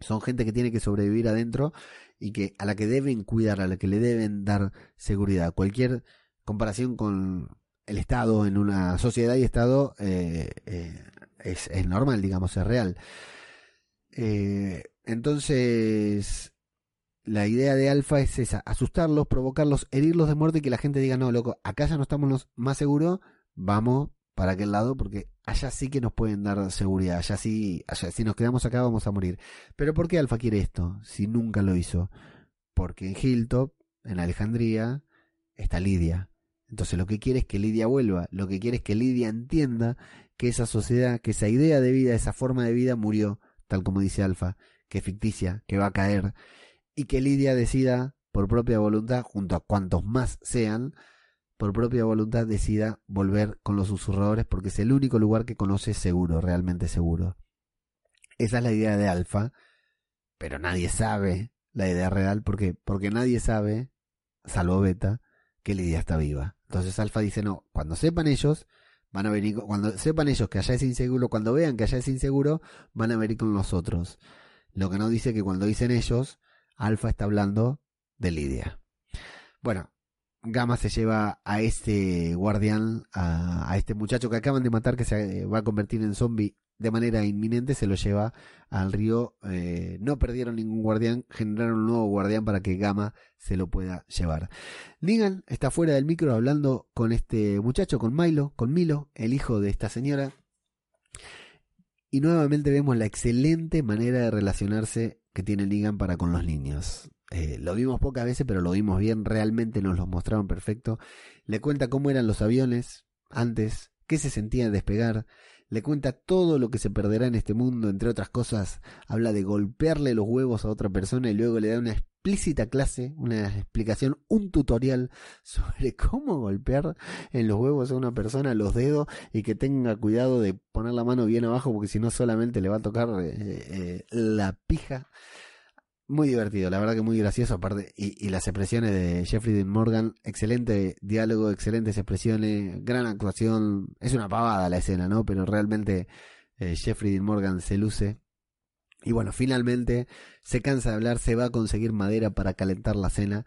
Son gente que tiene que sobrevivir adentro y que a la que deben cuidar, a la que le deben dar seguridad. Cualquier comparación con el Estado en una sociedad y Estado eh, eh, es, es, normal, digamos, es real. Eh, entonces, la idea de Alfa es esa, asustarlos, provocarlos, herirlos de muerte y que la gente diga, no, loco, acá ya no estamos más seguros, vamos para aquel lado porque allá sí que nos pueden dar seguridad, allá sí, allá si nos quedamos acá vamos a morir. Pero ¿por qué Alfa quiere esto si nunca lo hizo? Porque en Hilltop, en Alejandría, está Lidia. Entonces lo que quiere es que Lidia vuelva, lo que quiere es que Lidia entienda que esa sociedad, que esa idea de vida, esa forma de vida murió, tal como dice Alfa, que es ficticia, que va a caer, y que Lidia decida por propia voluntad, junto a cuantos más sean, por propia voluntad decida volver con los susurradores porque es el único lugar que conoce seguro, realmente seguro. Esa es la idea de Alfa, pero nadie sabe la idea real porque porque nadie sabe, salvo Beta, que Lidia está viva. Entonces Alfa dice, "No, cuando sepan ellos, van a venir cuando sepan ellos que allá es inseguro, cuando vean que allá es inseguro, van a venir con nosotros." Lo que no dice que cuando dicen ellos, Alfa está hablando de Lidia. Bueno, Gama se lleva a este guardián, a, a, este muchacho que acaban de matar, que se va a convertir en zombie de manera inminente, se lo lleva al río. Eh, no perdieron ningún guardián, generaron un nuevo guardián para que Gama se lo pueda llevar. Negan está fuera del micro hablando con este muchacho, con Milo, con Milo, el hijo de esta señora. Y nuevamente vemos la excelente manera de relacionarse que tiene Negan para con los niños. Eh, lo vimos pocas veces, pero lo vimos bien, realmente nos lo mostraron perfecto. Le cuenta cómo eran los aviones antes, qué se sentía despegar, le cuenta todo lo que se perderá en este mundo, entre otras cosas, habla de golpearle los huevos a otra persona y luego le da una explícita clase, una explicación, un tutorial *laughs* sobre cómo golpear en los huevos a una persona los dedos y que tenga cuidado de poner la mano bien abajo porque si no solamente le va a tocar eh, eh, la pija. Muy divertido, la verdad que muy gracioso, aparte, y, las expresiones de Jeffrey Dean Morgan, excelente diálogo, excelentes expresiones, gran actuación, es una pavada la escena, ¿no? Pero realmente eh, Jeffrey Dean Morgan se luce. Y bueno, finalmente se cansa de hablar, se va a conseguir madera para calentar la cena,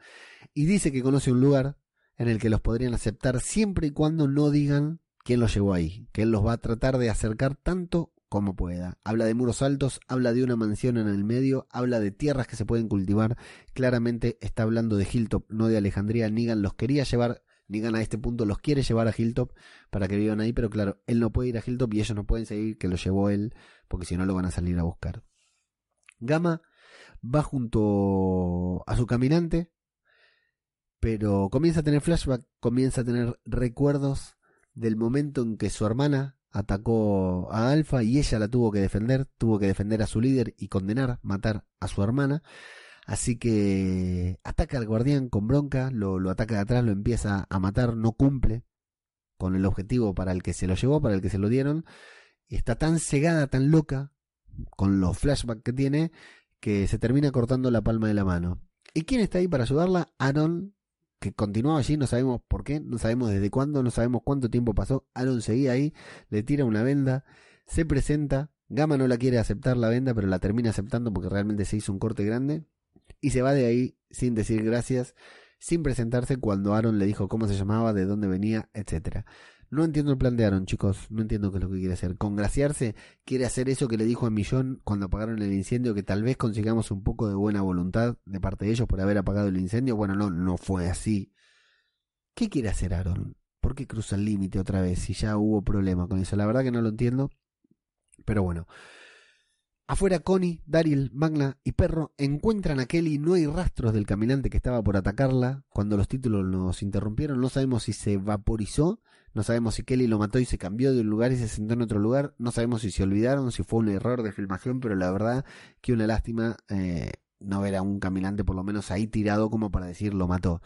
y dice que conoce un lugar en el que los podrían aceptar siempre y cuando no digan quién los llevó ahí, que él los va a tratar de acercar tanto como pueda. Habla de muros altos, habla de una mansión en el medio, habla de tierras que se pueden cultivar. Claramente está hablando de Hilltop, no de Alejandría. Nigan los quería llevar, Nigan a este punto los quiere llevar a Hilltop para que vivan ahí, pero claro, él no puede ir a Hilltop y ellos no pueden seguir que lo llevó él, porque si no lo van a salir a buscar. Gama va junto a su caminante, pero comienza a tener flashback, comienza a tener recuerdos del momento en que su hermana atacó a Alfa y ella la tuvo que defender, tuvo que defender a su líder y condenar, matar a su hermana. Así que ataca al guardián con bronca, lo, lo ataca de atrás, lo empieza a matar, no cumple con el objetivo para el que se lo llevó, para el que se lo dieron. Está tan cegada, tan loca, con los flashbacks que tiene, que se termina cortando la palma de la mano. ¿Y quién está ahí para ayudarla? Aaron, que continuaba allí, no sabemos por qué, no sabemos desde cuándo, no sabemos cuánto tiempo pasó. Aaron seguía ahí, le tira una venda, se presenta. Gama no la quiere aceptar la venda, pero la termina aceptando porque realmente se hizo un corte grande. Y se va de ahí sin decir gracias, sin presentarse cuando Aaron le dijo cómo se llamaba, de dónde venía, etcétera. No entiendo el plan de Aaron, chicos. No entiendo qué es lo que quiere hacer. Congraciarse quiere hacer eso que le dijo a Millón cuando apagaron el incendio, que tal vez consigamos un poco de buena voluntad de parte de ellos por haber apagado el incendio. Bueno, no, no fue así. ¿Qué quiere hacer Aaron? ¿Por qué cruza el límite otra vez si ya hubo problema con eso? La verdad que no lo entiendo. Pero bueno. Afuera Connie, Daryl, Magna y Perro encuentran a Kelly. No hay rastros del caminante que estaba por atacarla. Cuando los títulos nos interrumpieron, no sabemos si se vaporizó no sabemos si Kelly lo mató y se cambió de lugar y se sentó en otro lugar. No sabemos si se olvidaron, si fue un error de filmación, pero la verdad que una lástima eh, no ver a un caminante por lo menos ahí tirado como para decir lo mató.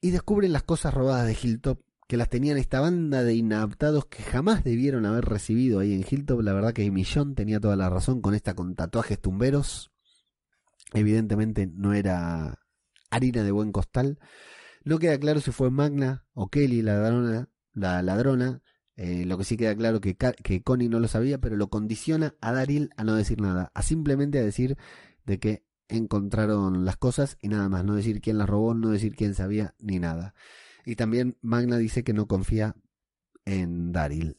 Y descubren las cosas robadas de Hilltop que las tenían esta banda de inadaptados que jamás debieron haber recibido ahí en Hilltop. La verdad que Millón tenía toda la razón con esta con tatuajes tumberos. Evidentemente no era harina de buen costal. No queda claro si fue Magna o Kelly la ladrona la ladrona. Eh, lo que sí queda claro que, que Connie no lo sabía, pero lo condiciona a Daryl a no decir nada, a simplemente a decir de que encontraron las cosas y nada más, no decir quién las robó, no decir quién sabía ni nada. Y también Magna dice que no confía en Daryl.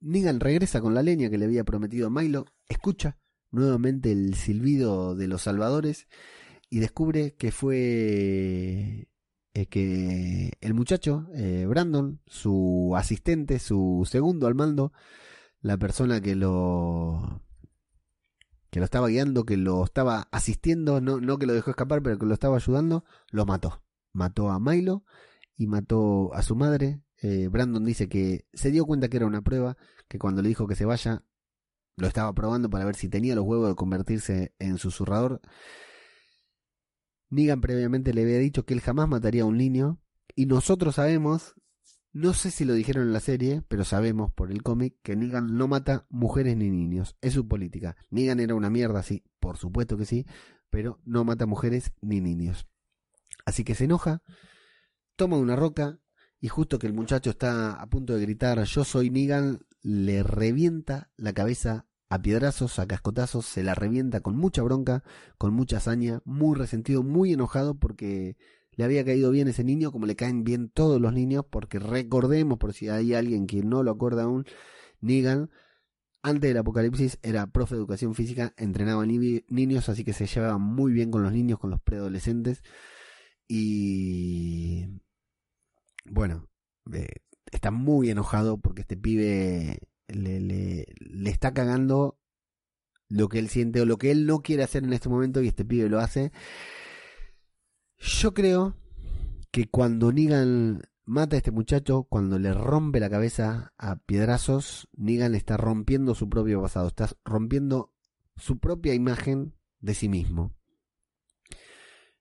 Negan regresa con la leña que le había prometido Milo, escucha nuevamente el silbido de los salvadores y descubre que fue eh, que el muchacho, eh, Brandon, su asistente, su segundo al mando, la persona que lo que lo estaba guiando, que lo estaba asistiendo, no, no que lo dejó escapar, pero que lo estaba ayudando, lo mató. Mató a Milo y mató a su madre. Eh, Brandon dice que se dio cuenta que era una prueba, que cuando le dijo que se vaya, lo estaba probando para ver si tenía los huevos de convertirse en susurrador. Negan previamente le había dicho que él jamás mataría a un niño. Y nosotros sabemos, no sé si lo dijeron en la serie, pero sabemos por el cómic que Negan no mata mujeres ni niños. Es su política. Negan era una mierda, sí, por supuesto que sí, pero no mata mujeres ni niños. Así que se enoja, toma una roca y justo que el muchacho está a punto de gritar yo soy Negan, le revienta la cabeza a piedrazos, a cascotazos, se la revienta con mucha bronca, con mucha hazaña, muy resentido, muy enojado porque le había caído bien ese niño, como le caen bien todos los niños, porque recordemos, por si hay alguien que no lo acuerda aún, Negan, antes del apocalipsis era profe de educación física, entrenaba niños, así que se llevaba muy bien con los niños, con los preadolescentes. Y bueno, eh, está muy enojado porque este pibe le, le, está cagando lo que él siente o lo que él no quiere hacer en este momento y este pibe lo hace. Yo creo que cuando Negan mata a este muchacho, cuando le rompe la cabeza a piedrazos, Negan está rompiendo su propio pasado, está rompiendo su propia imagen de sí mismo.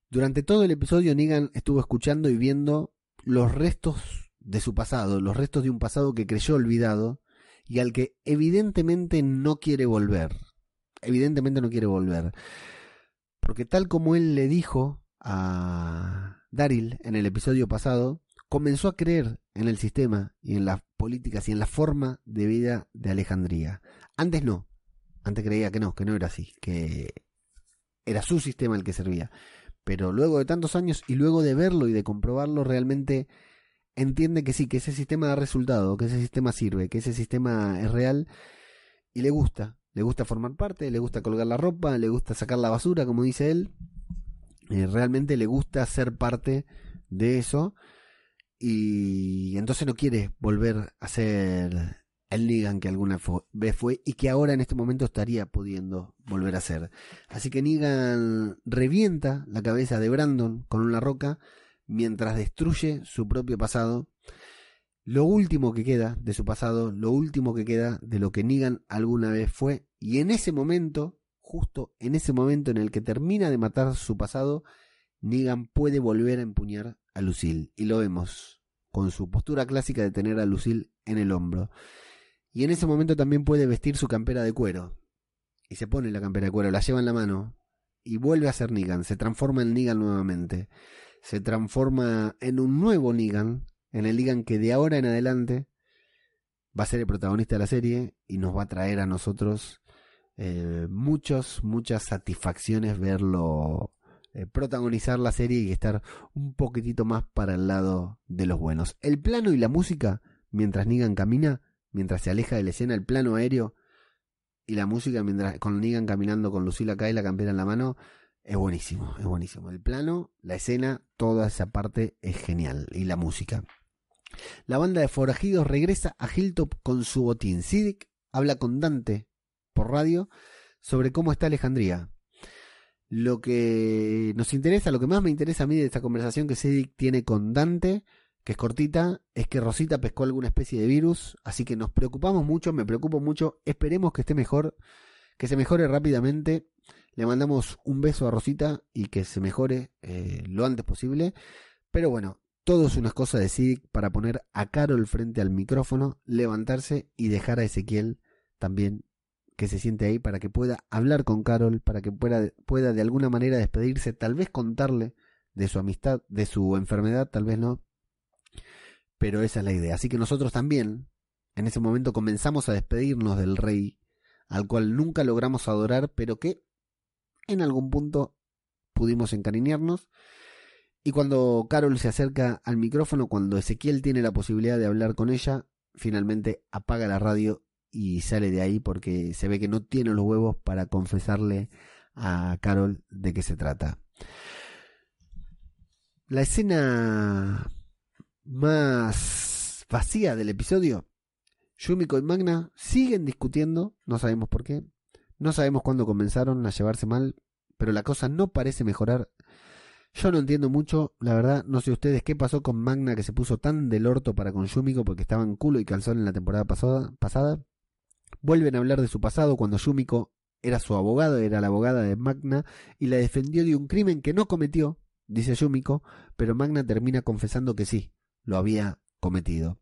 Durante todo el episodio Negan estuvo escuchando y viendo los restos de su pasado, los restos de un pasado que creyó olvidado y al que evidentemente no quiere volver. Evidentemente no quiere volver. Porque tal como él le dijo a Daryl en el episodio pasado, comenzó a creer en el sistema y en las políticas y en la forma de vida de Alejandría. Antes no. Antes creía que no, que no era así, que era su sistema el que servía. Pero luego de tantos años y luego de verlo y de comprobarlo, realmente entiende que sí, que ese sistema da resultado, que ese sistema sirve, que ese sistema es real y le gusta. Le gusta formar parte, le gusta colgar la ropa, le gusta sacar la basura, como dice él. Eh, realmente le gusta ser parte de eso y entonces no quiere volver a ser el Negan que alguna vez fue y que ahora en este momento estaría pudiendo volver a ser. Así que Negan revienta la cabeza de Brandon con una roca mientras destruye su propio pasado, lo último que queda de su pasado, lo último que queda de lo que Negan alguna vez fue, y en ese momento, justo en ese momento en el que termina de matar su pasado, Negan puede volver a empuñar a Lucille, y lo vemos con su postura clásica de tener a Lucille en el hombro. Y en ese momento también puede vestir su campera de cuero. Y se pone la campera de cuero, la lleva en la mano. Y vuelve a ser Negan, se transforma en Negan nuevamente se transforma en un nuevo Negan, en el Negan que de ahora en adelante va a ser el protagonista de la serie y nos va a traer a nosotros eh, muchos, muchas satisfacciones verlo eh, protagonizar la serie y estar un poquitito más para el lado de los buenos. El plano y la música, mientras Negan camina, mientras se aleja de la escena, el plano aéreo y la música mientras con Negan caminando con Lucila y la campera en la mano, es buenísimo, es buenísimo. El plano, la escena, toda esa parte es genial. Y la música. La banda de forajidos regresa a Hilltop con su botín. Siddiq habla con Dante por radio sobre cómo está Alejandría. Lo que nos interesa, lo que más me interesa a mí de esta conversación que Siddiq tiene con Dante, que es cortita, es que Rosita pescó alguna especie de virus, así que nos preocupamos mucho, me preocupo mucho, esperemos que esté mejor, que se mejore rápidamente le mandamos un beso a Rosita y que se mejore eh, lo antes posible. Pero bueno, todo es una cosa de Sidic para poner a Carol frente al micrófono, levantarse y dejar a Ezequiel también que se siente ahí para que pueda hablar con Carol, para que pueda, pueda de alguna manera despedirse, tal vez contarle de su amistad, de su enfermedad, tal vez no. Pero esa es la idea. Así que nosotros también En ese momento comenzamos a despedirnos del rey, al cual nunca logramos adorar, pero que en algún punto pudimos encariñarnos. Y cuando Carol se acerca al micrófono, cuando Ezequiel tiene la posibilidad de hablar con ella, finalmente apaga la radio y sale de ahí porque se ve que no tiene los huevos para confesarle a Carol de qué se trata. La escena más vacía del episodio, Yumiko y Magna siguen discutiendo, no sabemos por qué, no sabemos cuándo comenzaron a llevarse mal, pero la cosa no parece mejorar. Yo no entiendo mucho, la verdad, no sé ustedes qué pasó con Magna que se puso tan del orto para con Yumiko porque estaban culo y calzón en la temporada pasada, pasada. Vuelven a hablar de su pasado cuando Yumiko era su abogado, era la abogada de Magna y la defendió de un crimen que no cometió, dice Yumiko, pero Magna termina confesando que sí, lo había cometido.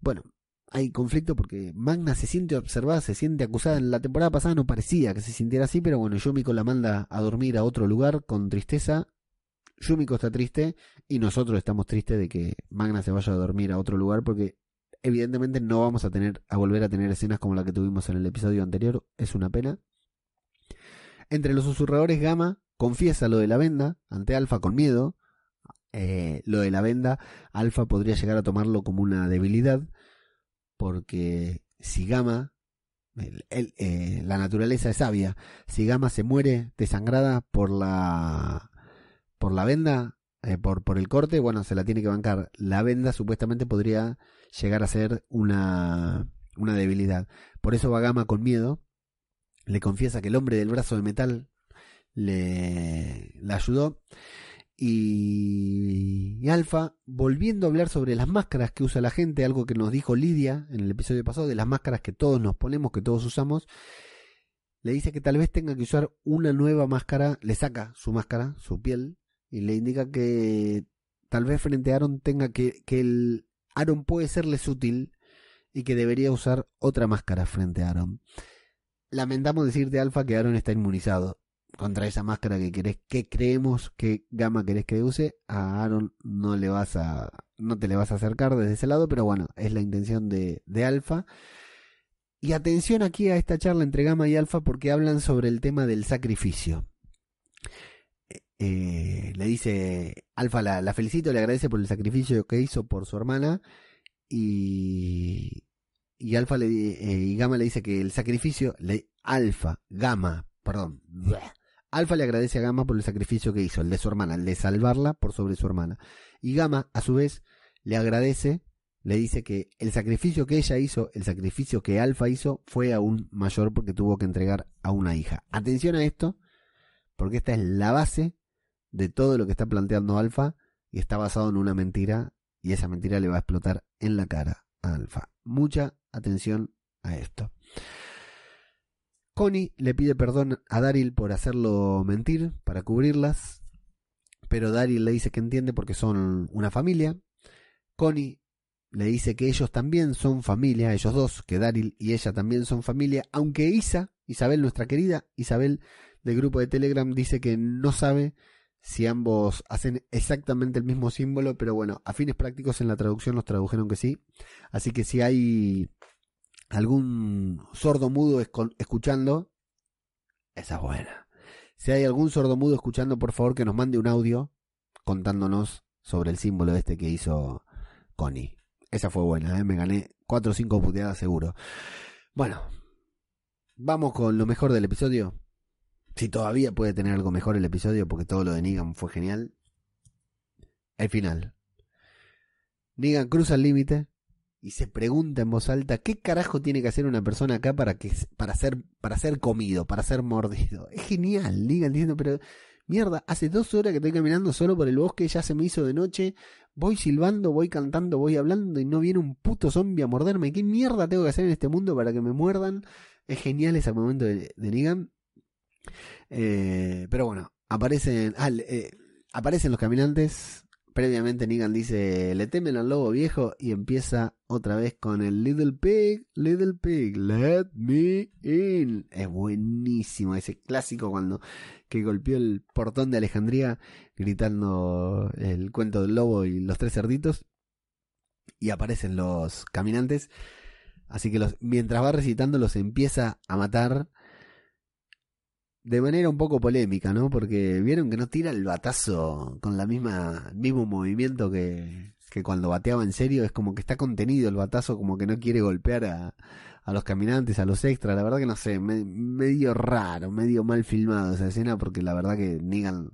Bueno, hay conflicto porque Magna se siente observada, se siente acusada. En la temporada pasada no parecía que se sintiera así, pero bueno, Yumiko la manda a dormir a otro lugar con tristeza. Yumiko está triste y nosotros estamos tristes de que Magna se vaya a dormir a otro lugar porque evidentemente no vamos a tener a volver a tener escenas como la que tuvimos en el episodio anterior. Es una pena. Entre los susurradores Gama confiesa lo de la venda ante Alfa con miedo. Eh, lo de la venda, Alfa podría llegar a tomarlo como una debilidad porque si Gama, eh, la naturaleza es sabia, si Gama se muere desangrada por la, por la venda, eh, por, por el corte, bueno, se la tiene que bancar. La venda supuestamente podría llegar a ser una, una debilidad. Por eso va Gama con miedo, le confiesa que el hombre del brazo de metal le, le ayudó y, Alfa, volviendo a hablar sobre las máscaras que usa la gente, algo que nos dijo Lidia en el episodio pasado, de las máscaras que todos nos ponemos, que todos usamos, le dice que tal vez tenga que usar una nueva máscara, le saca su máscara, su piel, y le indica que tal vez frente a Aaron tenga que, que el Aaron puede serles útil y que debería usar otra máscara frente a Aaron. Lamentamos decirte, Alfa, que Aaron está inmunizado contra esa máscara que querés, que creemos que Gama querés que use, a Aaron no le vas a, no te le vas a acercar desde ese lado, pero bueno, es la intención de, de Alfa. Y atención aquí a esta charla entre Gama y Alfa porque hablan sobre el tema del sacrificio. Eh, le dice, Alfa la, felicito, le agradece por el sacrificio que hizo por su hermana y, y Alfa le, eh, y Gama le dice que el sacrificio, le, Alfa, Gama, perdón, Alfa le agradece a Gama por el sacrificio que hizo, el de su hermana, el de salvarla por sobre su hermana. Y Gama, a su vez, le agradece, le dice que el sacrificio que ella hizo, el sacrificio que Alfa hizo, fue aún mayor porque tuvo que entregar a una hija. Atención a esto, porque esta es la base de todo lo que está planteando Alfa y está basado en una mentira y esa mentira le va a explotar en la cara a Alfa. Mucha atención a esto. Connie le pide perdón a Daryl por hacerlo mentir, para cubrirlas, pero Daryl le dice que entiende porque son una familia. Connie le dice que ellos también son familia, ellos dos, que Daryl y ella también son familia, aunque Isa, Isabel, nuestra querida Isabel del grupo de Telegram, dice que no sabe si ambos hacen exactamente el mismo símbolo, pero bueno, a fines prácticos en la traducción nos tradujeron que sí. Así que si hay algún sordo mudo escuchando, esa es buena. Si hay algún sordo mudo escuchando, por favor que nos mande un audio contándonos sobre el símbolo este que hizo Connie. Esa fue buena, ¿eh? me gané 4 o 5 puteadas seguro. Bueno, vamos con lo mejor del episodio. Si todavía puede tener algo mejor el episodio, porque todo lo de Negan fue genial. El final. Negan cruza el límite, y se pregunta en voz alta qué carajo tiene que hacer una persona acá para que para ser para ser comido, para ser mordido. *laughs* Es genial, digan diciendo, pero mierda, hace dos horas que estoy caminando solo por el bosque, ya se me hizo de noche, voy silbando, voy cantando, voy hablando y no viene un puto zombie a morderme. ¿Qué mierda tengo que hacer en este mundo para que me muerdan? Es genial ese momento de, de Negan. Eh, pero bueno, aparecen, ah, eh, aparecen los caminantes Previamente Negan dice, le temen al lobo viejo y empieza otra vez con el Little Pig, Little Pig, let me in. Es buenísimo ese clásico cuando que golpeó el portón de Alejandría gritando el cuento del lobo y los tres cerditos. y aparecen los caminantes. Así que mientras va recitando los empieza a matar de manera un poco polémica, ¿no? Porque vieron que no tira el batazo con la misma mismo movimiento que, que cuando bateaba en serio, es como que está contenido el batazo, como que no quiere golpear a, a los caminantes, a los extras, la verdad que no sé, medio raro, medio mal filmado esa escena, porque la verdad que Negan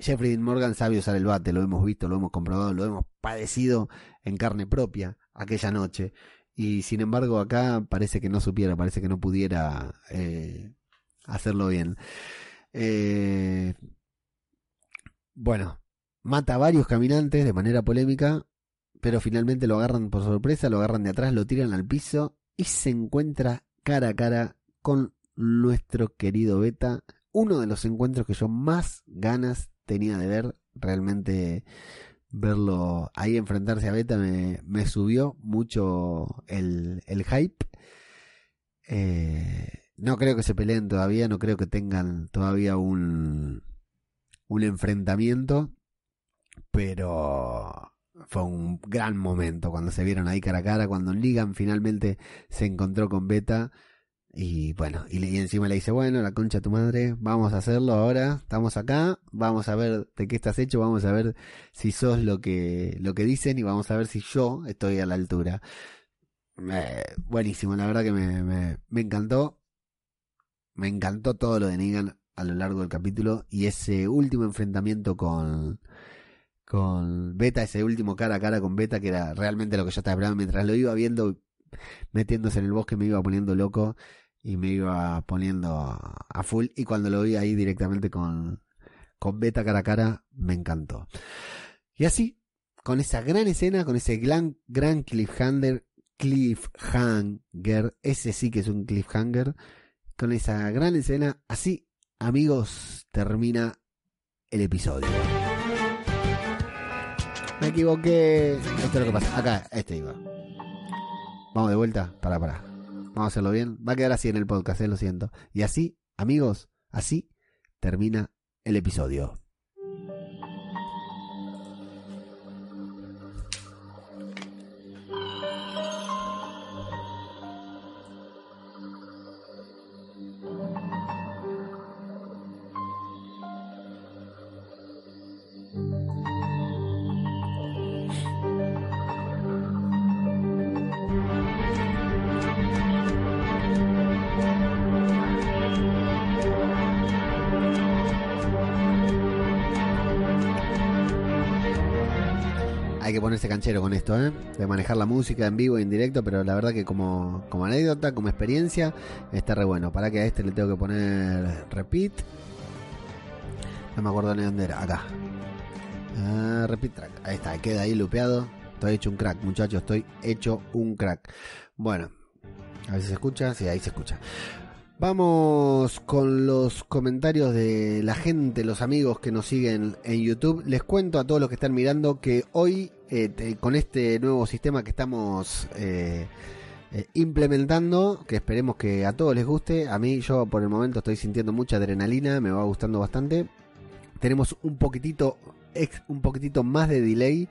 Jeffrey Morgan sabe usar el bate, lo hemos visto, lo hemos comprobado, lo hemos padecido en carne propia aquella noche. Y sin embargo acá parece que no supiera, parece que no pudiera eh, hacerlo bien. Eh, bueno, mata a varios caminantes de manera polémica, pero finalmente lo agarran por sorpresa, lo agarran de atrás, lo tiran al piso y se encuentra cara a cara con nuestro querido Beta. Uno de los encuentros que yo más ganas tenía de ver. Realmente verlo ahí enfrentarse a Beta me, subió mucho el, el hype. Eh, no creo que se peleen todavía, no creo que tengan todavía un, un enfrentamiento, pero fue un gran momento cuando se vieron ahí cara a cara, cuando Ligan finalmente se encontró con Beta y bueno, y, encima le dice, bueno, la concha tu madre, vamos a hacerlo ahora, estamos acá, vamos a ver de qué estás hecho, vamos a ver si sos lo que, lo que dicen y vamos a ver si yo estoy a la altura. buenísimo, la verdad que me, me, me encantó. Me encantó todo lo de Negan a lo largo del capítulo y ese último enfrentamiento con, con Beta, ese último cara a cara con Beta, que era realmente lo que yo estaba esperando mientras lo iba viendo, metiéndose en el bosque, me iba poniendo loco y me iba poniendo a full. Y cuando lo vi ahí directamente con, con Beta cara a cara, me encantó. Y así, con esa gran escena, con ese gran, gran cliffhanger, cliffhanger, ese sí que es un cliffhanger, con esa gran escena, así, amigos, termina el episodio. Me equivoqué. Esto es lo que pasa. Acá, este iba. Vamos de vuelta. Para, para. Vamos a hacerlo bien. Va a quedar así en el podcast, eh, lo siento. Y así, amigos, así termina el episodio. Canchero con esto, ¿eh? De manejar la música en vivo e en directo, pero la verdad que como, como anécdota, como experiencia, está re bueno. Para que a este le tengo que poner repeat. No me acuerdo ni dónde era, acá. Ah, repeat track, ahí está, queda ahí lupeado. Estoy hecho un crack, muchachos, estoy hecho un crack. Bueno, a ver si se escucha, sí, ahí se escucha. Vamos con los comentarios de la gente, los amigos que nos siguen en YouTube. Les cuento a todos los que están mirando que hoy, eh, con este nuevo sistema que estamos eh, eh, implementando, que esperemos que a todos les guste, a mí yo por el momento estoy sintiendo mucha adrenalina, me va gustando bastante. Tenemos un poquitito, un poquitito más de delay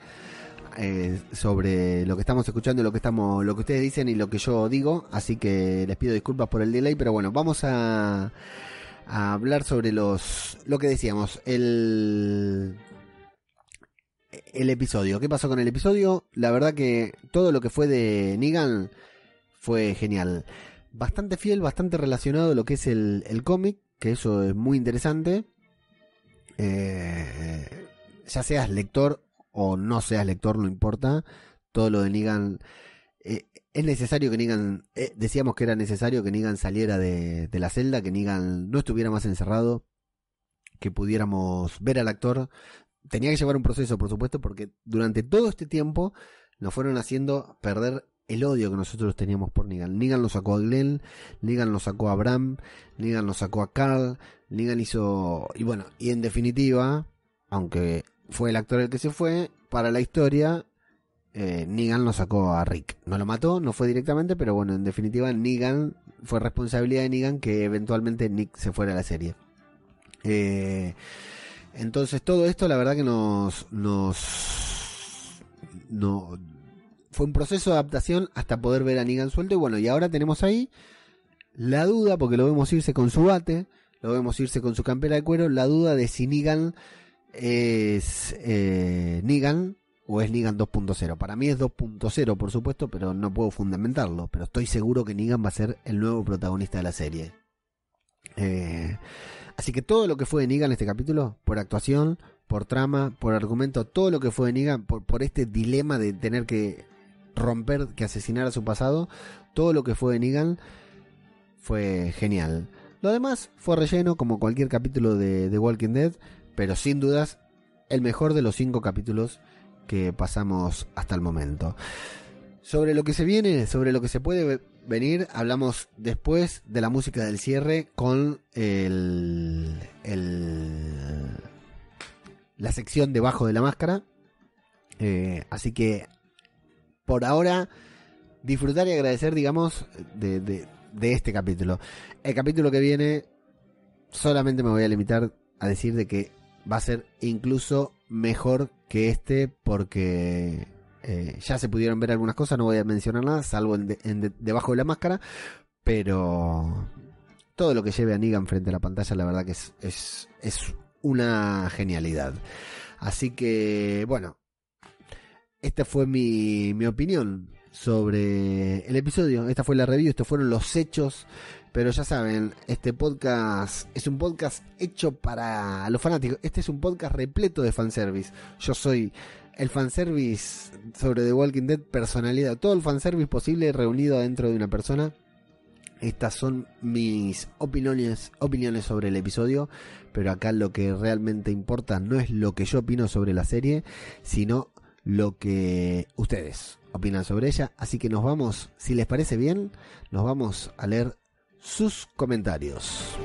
eh, sobre lo que estamos escuchando, lo que estamos, lo que ustedes dicen y lo que yo digo, así que les pido disculpas por el delay, pero bueno, vamos a, a hablar sobre los, lo que decíamos, el, el episodio. ¿Qué pasó con el episodio? La verdad que todo lo que fue de Negan fue genial. Bastante fiel, bastante relacionado a lo que es el, el cómic, que eso es muy interesante. Eh, ya seas lector o no seas lector, no importa. Todo lo de Negan. Eh, es necesario que Negan. Eh, decíamos que era necesario que Negan saliera de, de, la celda, que Negan no estuviera más encerrado, que pudiéramos ver al actor. Tenía que llevar un proceso, por supuesto, porque durante todo este tiempo nos fueron haciendo perder el odio que nosotros teníamos por Negan. Negan lo sacó a Glenn, Negan lo sacó a Bram, Negan lo sacó a Carl, Negan hizo. Y bueno, y en definitiva, aunque fue el actor el que se fue. Para la historia, eh, Negan lo sacó a Rick. No lo mató, no fue directamente, pero bueno, en definitiva, Negan fue responsabilidad de Negan que eventualmente Nick se fuera a la serie. Eh, entonces, todo esto, la verdad que nos, nos, no fue un proceso de adaptación hasta poder ver a Negan suelto. Y bueno, y ahora tenemos ahí la duda, porque lo vemos irse con su bate, lo vemos irse con su campera de cuero, la duda de si Negan es eh, Negan o es Negan 2.0. Para mí es 2.0, por supuesto, pero no puedo fundamentarlo. Pero estoy seguro que Negan va a ser el nuevo protagonista de la serie. Eh, así que todo lo que fue de Negan en este capítulo, por actuación, por trama, por argumento, todo lo que fue de Negan, por, este dilema de tener que romper, que asesinar a su pasado, todo lo que fue de Negan fue genial. Lo demás fue relleno como cualquier capítulo de The Walking Dead, pero sin dudas el mejor de los cinco capítulos que pasamos hasta el momento. Sobre lo que se viene, sobre lo que se puede venir, hablamos después de la música del cierre con el, la sección debajo de la máscara. Eh, así que por ahora disfrutar y agradecer, digamos, de, de, de, este capítulo. El capítulo que viene solamente me voy a limitar a decir de que va a ser incluso mejor que este porque eh, ya se pudieron ver algunas cosas, no voy a mencionar nada, salvo en, en debajo de la máscara, pero todo lo que lleve a Negan frente a la pantalla, la verdad que es, es, es una genialidad. Así que, bueno, esta fue mi, mi opinión sobre el episodio. Esta fue la review, estos fueron los hechos. Pero ya saben, este podcast es un podcast hecho para los fanáticos. Este es un podcast repleto de fanservice. Yo soy el fanservice sobre The Walking Dead personalidad. Todo el fanservice posible reunido dentro de una persona. Estas son mis opiniones, opiniones sobre el episodio, pero acá lo que realmente importa no es lo que yo opino sobre la serie, sino lo que ustedes opinan sobre ella. Así que nos vamos, si les parece bien, nos vamos a leer sus comentarios.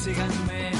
síganme,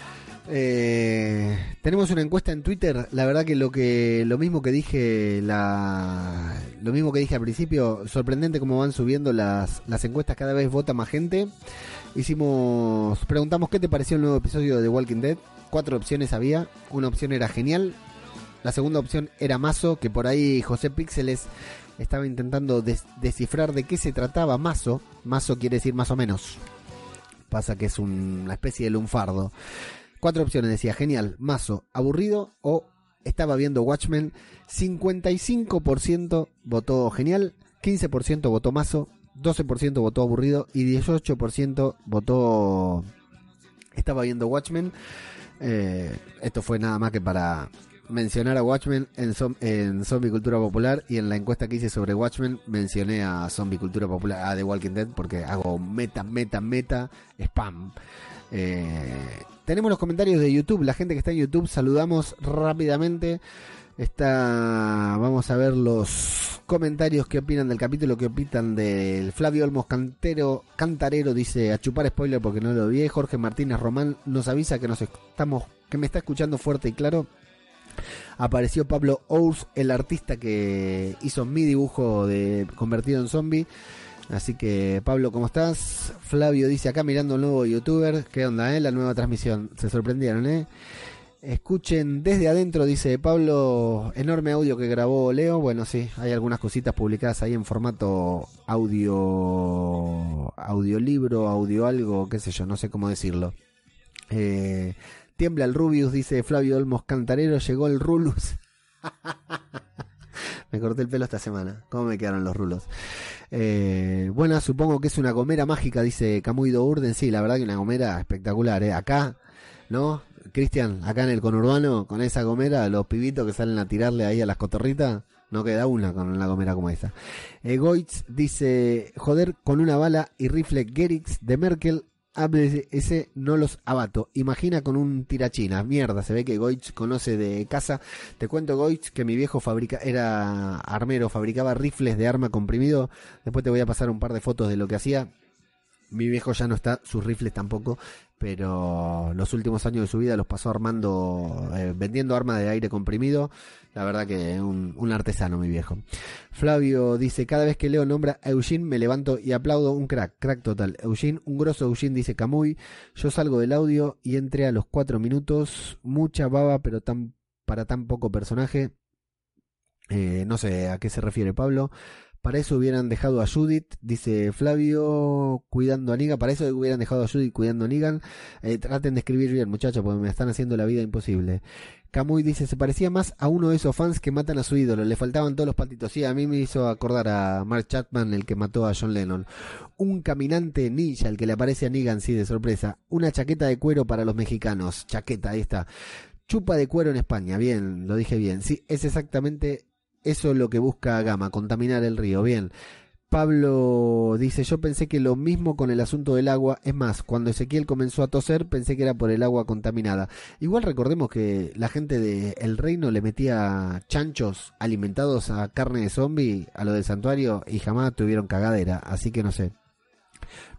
Eh, tenemos una encuesta en Twitter. La verdad que lo que lo mismo que dije la lo mismo que dije al principio, sorprendente cómo van subiendo las, encuestas, cada vez vota más gente. Hicimos preguntamos qué te pareció el nuevo episodio de The Walking Dead. Cuatro opciones había. Una opción era genial. La segunda opción era Mazo, que por ahí José Píxeles estaba intentando des descifrar de qué se trataba Mazo. Mazo quiere decir más o menos. Pasa que es un, una especie de lunfardo. Cuatro opciones decía, genial, mazo, aburrido o estaba viendo Watchmen. 55% votó genial, 15% votó mazo, 12% votó aburrido y 18% votó estaba viendo Watchmen. Eh, esto fue nada más que para mencionar a Watchmen en, en Zombie Cultura Popular y en la encuesta que hice sobre Watchmen mencioné a Zombie Cultura Popular, a The Walking Dead, porque hago meta, meta, meta, spam. Eh, tenemos los comentarios de YouTube, la gente que está en YouTube, saludamos rápidamente. Está, vamos a ver los comentarios que opinan del capítulo, que opinan del Flavio Olmos Cantero, Cantarero, dice a chupar spoiler porque no lo vi. Jorge Martínez Román nos avisa que nos estamos, que me está escuchando fuerte y claro. Apareció Pablo Ous, el artista que hizo mi dibujo de convertido en zombie. Así que, Pablo, ¿cómo estás? Flavio dice acá mirando un nuevo youtuber. ¿Qué onda, eh? La nueva transmisión. Se sorprendieron, ¿eh? Escuchen desde adentro, dice Pablo, enorme audio que grabó Leo. Bueno, sí, hay algunas cositas publicadas ahí en formato audio, audiolibro, audio algo, qué sé yo, no sé cómo decirlo. Eh, tiembla el Rubius, dice Flavio Olmos Cantarero, llegó el Rulus. *laughs* me corté el pelo esta semana. ¿Cómo me quedaron los rulos? Eh, buena, supongo que es una gomera mágica, dice Camuido Urden. Sí, la verdad que una gomera espectacular. ¿eh? Acá, ¿no? Cristian, acá en el conurbano, con esa gomera, los pibitos que salen a tirarle ahí a las cotorritas, no queda una con una gomera como esa. Eh, Goitz dice, joder, con una bala y rifle Gerix de Merkel, ese no los abato. Imagina con un tirachina. Mierda, se ve que Goitz conoce de casa. Te cuento, Goitz, que mi viejo fabrica, era armero, fabricaba rifles de arma comprimido. Después te voy a pasar un par de fotos de lo que hacía. Mi viejo ya no está, sus rifles tampoco, pero los últimos años de su vida los pasó armando, eh, vendiendo armas de aire comprimido. La verdad que un, un artesano, mi viejo. Flavio dice, cada vez que leo nombra a Eugene me levanto y aplaudo un crack, crack total. Eugene, un grosso Eugene dice Camuy, yo salgo del audio y entré a los cuatro minutos, mucha baba pero tan, para tan poco personaje. Eh, no sé a qué se refiere Pablo. Para eso hubieran dejado a Judith, dice Flavio, cuidando a Negan. Para eso hubieran dejado a Judith cuidando a Negan. Eh, traten de escribir bien, muchachos, porque me están haciendo la vida imposible. Camuy dice, se parecía más a uno de esos fans que matan a su ídolo. Le faltaban todos los patitos. Sí, a mí me hizo acordar a Mark Chapman, el que mató a John Lennon. Un caminante ninja, el que le aparece a Negan, sí, de sorpresa. Una chaqueta de cuero para los mexicanos. Chaqueta, ahí está. Chupa de cuero en España. Bien, lo dije bien. Sí, es exactamente eso es lo que busca Gama, contaminar el río. Bien. Pablo dice, yo pensé que lo mismo con el asunto del agua. Es más, cuando Ezequiel comenzó a toser, pensé que era por el agua contaminada. Igual recordemos que la gente del el reino le metía chanchos alimentados a carne de zombie a lo del santuario y jamás tuvieron cagadera. Así que no sé.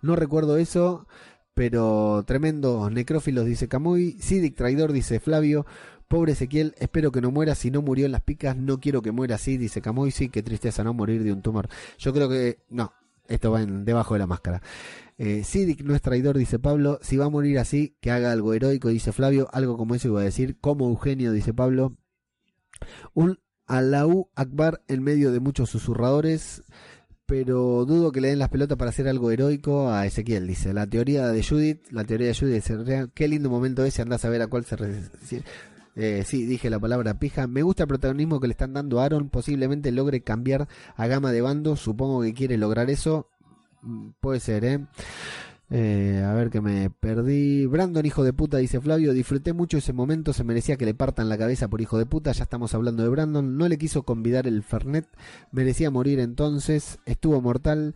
No recuerdo eso, pero tremendo necrófilos, dice Camuy. Sidic traidor, dice Flavio. Pobre Ezequiel, espero que no muera. Si no murió en las picas, no quiero que muera así, dice Camoy. Sí, qué tristeza no morir de un tumor. Yo creo que no, esto va debajo de la máscara. Eh, Sidic no es traidor, dice Pablo. Si va a morir así, que haga algo heroico, dice Flavio. Algo como eso iba a decir. Como Eugenio, dice Pablo. Un Alaú Akbar en medio de muchos susurradores. Pero dudo que le den las pelotas para hacer algo heroico a Ezequiel, dice. La teoría de Judith, la teoría de Judith, qué lindo momento ese, andás a ver a cuál se. Eh, sí, dije la palabra pija. Me gusta el protagonismo que le están dando a Aaron. Posiblemente logre cambiar a gama de bando. Supongo que quiere lograr eso. Mm, puede ser, ¿eh? ¿eh? a ver que me perdí. Brandon, hijo de puta, dice Flavio. Disfruté mucho ese momento. Se merecía que le partan la cabeza por hijo de puta. Ya estamos hablando de Brandon. No le quiso convidar el Fernet. Merecía morir entonces. Estuvo mortal.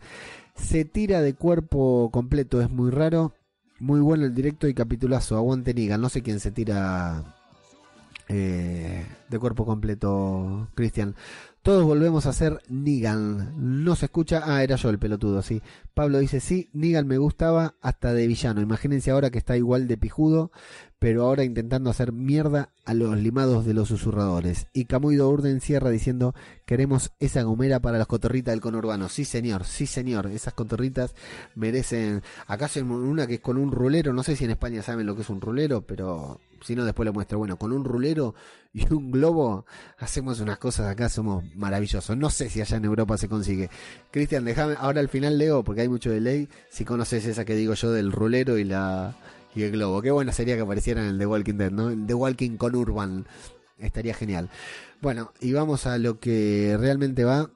Se tira de cuerpo completo. Es muy raro. Muy bueno el directo y capitulazo. Aguante Niga. No sé quién se tira eh, de cuerpo completo, Cristian. Todos volvemos a ser Nigan. No se escucha. Ah, era yo el pelotudo, sí. Pablo dice, sí, Nigan me gustaba hasta de villano. Imagínense ahora que está igual de pijudo, pero ahora intentando hacer mierda a los limados de los susurradores. Y Camuido Urden cierra diciendo, queremos esa gomera para las cotorritas del conurbano. Sí, señor, sí, señor. Esas cotorritas merecen... ¿Acaso una que es con un rulero? No sé si en España saben lo que es un rulero, pero si no, después le muestro. Bueno, con un rulero y un globo hacemos unas cosas acá, somos maravillosos. No sé si allá en Europa se consigue. Cristian, déjame, ahora al final leo, porque hay mucho de ley, si conoces esa que digo yo del rulero y la y el globo. Qué buena sería que apareciera en el The Walking Dead, ¿no? El The Walking con Urban. Estaría genial. Bueno, y vamos a lo que realmente va.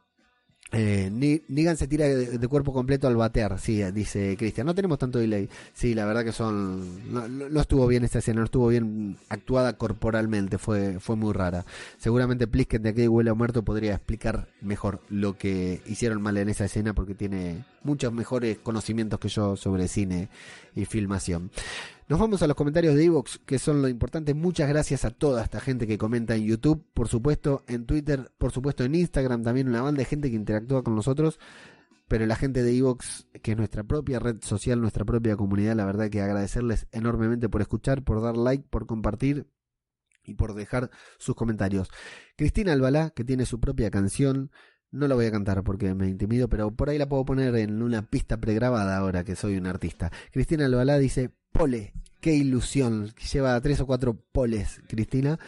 Eh, Negan se tira de, cuerpo completo al batear, sí, dice Cristian. No tenemos tanto delay. Sí, la verdad que son. No, estuvo bien esta escena, no estuvo bien actuada corporalmente, fue, fue muy rara. Seguramente Plisken de aquí huele a muerto podría explicar mejor lo que hicieron mal en esa escena porque tiene muchos mejores conocimientos que yo sobre cine y filmación. Nos vamos a los comentarios de Evox, que son lo importante. Muchas gracias a toda esta gente que comenta en YouTube, por supuesto en Twitter, por supuesto en Instagram, también una banda de gente que interactúa con nosotros. Pero la gente de Evox, que es nuestra propia red social, nuestra propia comunidad, la verdad que agradecerles enormemente por escuchar, por dar like, por compartir y por dejar sus comentarios. Cristina Albalá, que tiene su propia canción, no la voy a cantar porque me intimido, pero por ahí la puedo poner en una pista pregrabada ahora que soy un artista. Cristina Albalá dice, pole, qué ilusión. Lleva tres o cuatro poles, Cristina.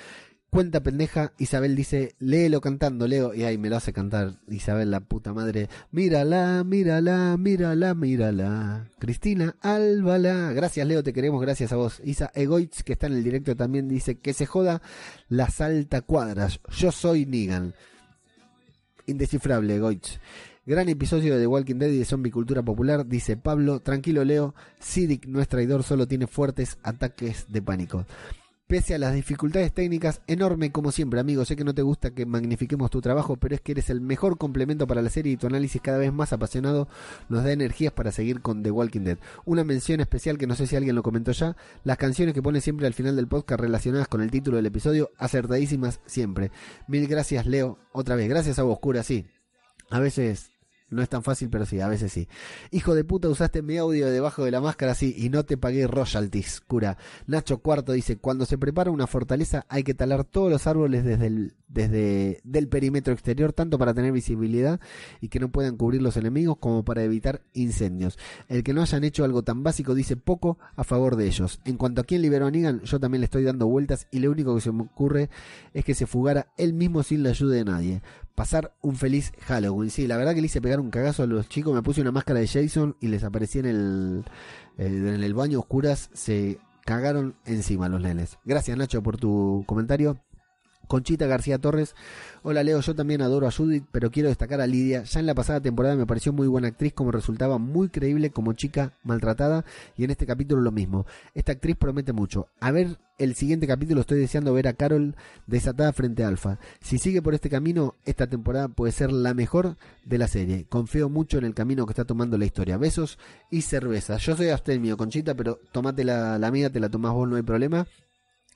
Cuenta pendeja, Isabel dice, léelo cantando, Leo, y ahí me lo hace cantar Isabel, la puta madre. Mírala, mírala, mírala, mírala. Cristina, álbala. Gracias, Leo, te queremos, gracias a vos. Isa Egoitz, que está en el directo, también dice, que se joda la salta cuadras. Yo soy Nigan. Indescifrable, Egoitz. Gran episodio de The Walking Dead y de Zombie Cultura Popular, dice Pablo. Tranquilo, Leo. Sidic no es traidor, solo tiene fuertes ataques de pánico. Pese a las dificultades técnicas, enorme como siempre, amigo. Sé que no te gusta que magnifiquemos tu trabajo, pero es que eres el mejor complemento para la serie y tu análisis cada vez más apasionado nos da energías para seguir con The Walking Dead. Una mención especial que no sé si alguien lo comentó ya, las canciones que pone siempre al final del podcast relacionadas con el título del episodio, acertadísimas siempre. Mil gracias, Leo. Otra vez, gracias a vos, cura, sí. A veces no es tan fácil, pero sí, a veces sí. Hijo de puta, usaste mi audio debajo de la máscara, sí, y no te pagué royalties, cura. Nacho Cuarto dice, cuando se prepara una fortaleza hay que talar todos los árboles desde el desde del perímetro exterior, tanto para tener visibilidad y que no puedan cubrir los enemigos como para evitar incendios. El que no hayan hecho algo tan básico dice poco a favor de ellos. En cuanto a quién liberó a Negan, yo también le estoy dando vueltas y lo único que se me ocurre es que se fugara él mismo sin la ayuda de nadie pasar un feliz Halloween. Sí, la verdad que le hice pegar un cagazo a los chicos. Me puse una máscara de Jason y les aparecí en el, en el baño oscuras. Se cagaron encima los nenes. Gracias Nacho por tu comentario. Conchita García Torres. Hola Leo, yo también adoro a Judith, pero quiero destacar a Lidia. Ya en la pasada temporada me pareció muy buena actriz, como resultaba muy creíble como chica maltratada, y en este capítulo lo mismo. Esta actriz promete mucho. A ver, el siguiente capítulo estoy deseando ver a Carol desatada frente a Alfa. Si sigue por este camino, esta temporada puede ser la mejor de la serie. Confío mucho en el camino que está tomando la historia. Besos y cerveza. Yo soy abstemio, Conchita, pero tomate la, la mía, te la tomás vos, no hay problema.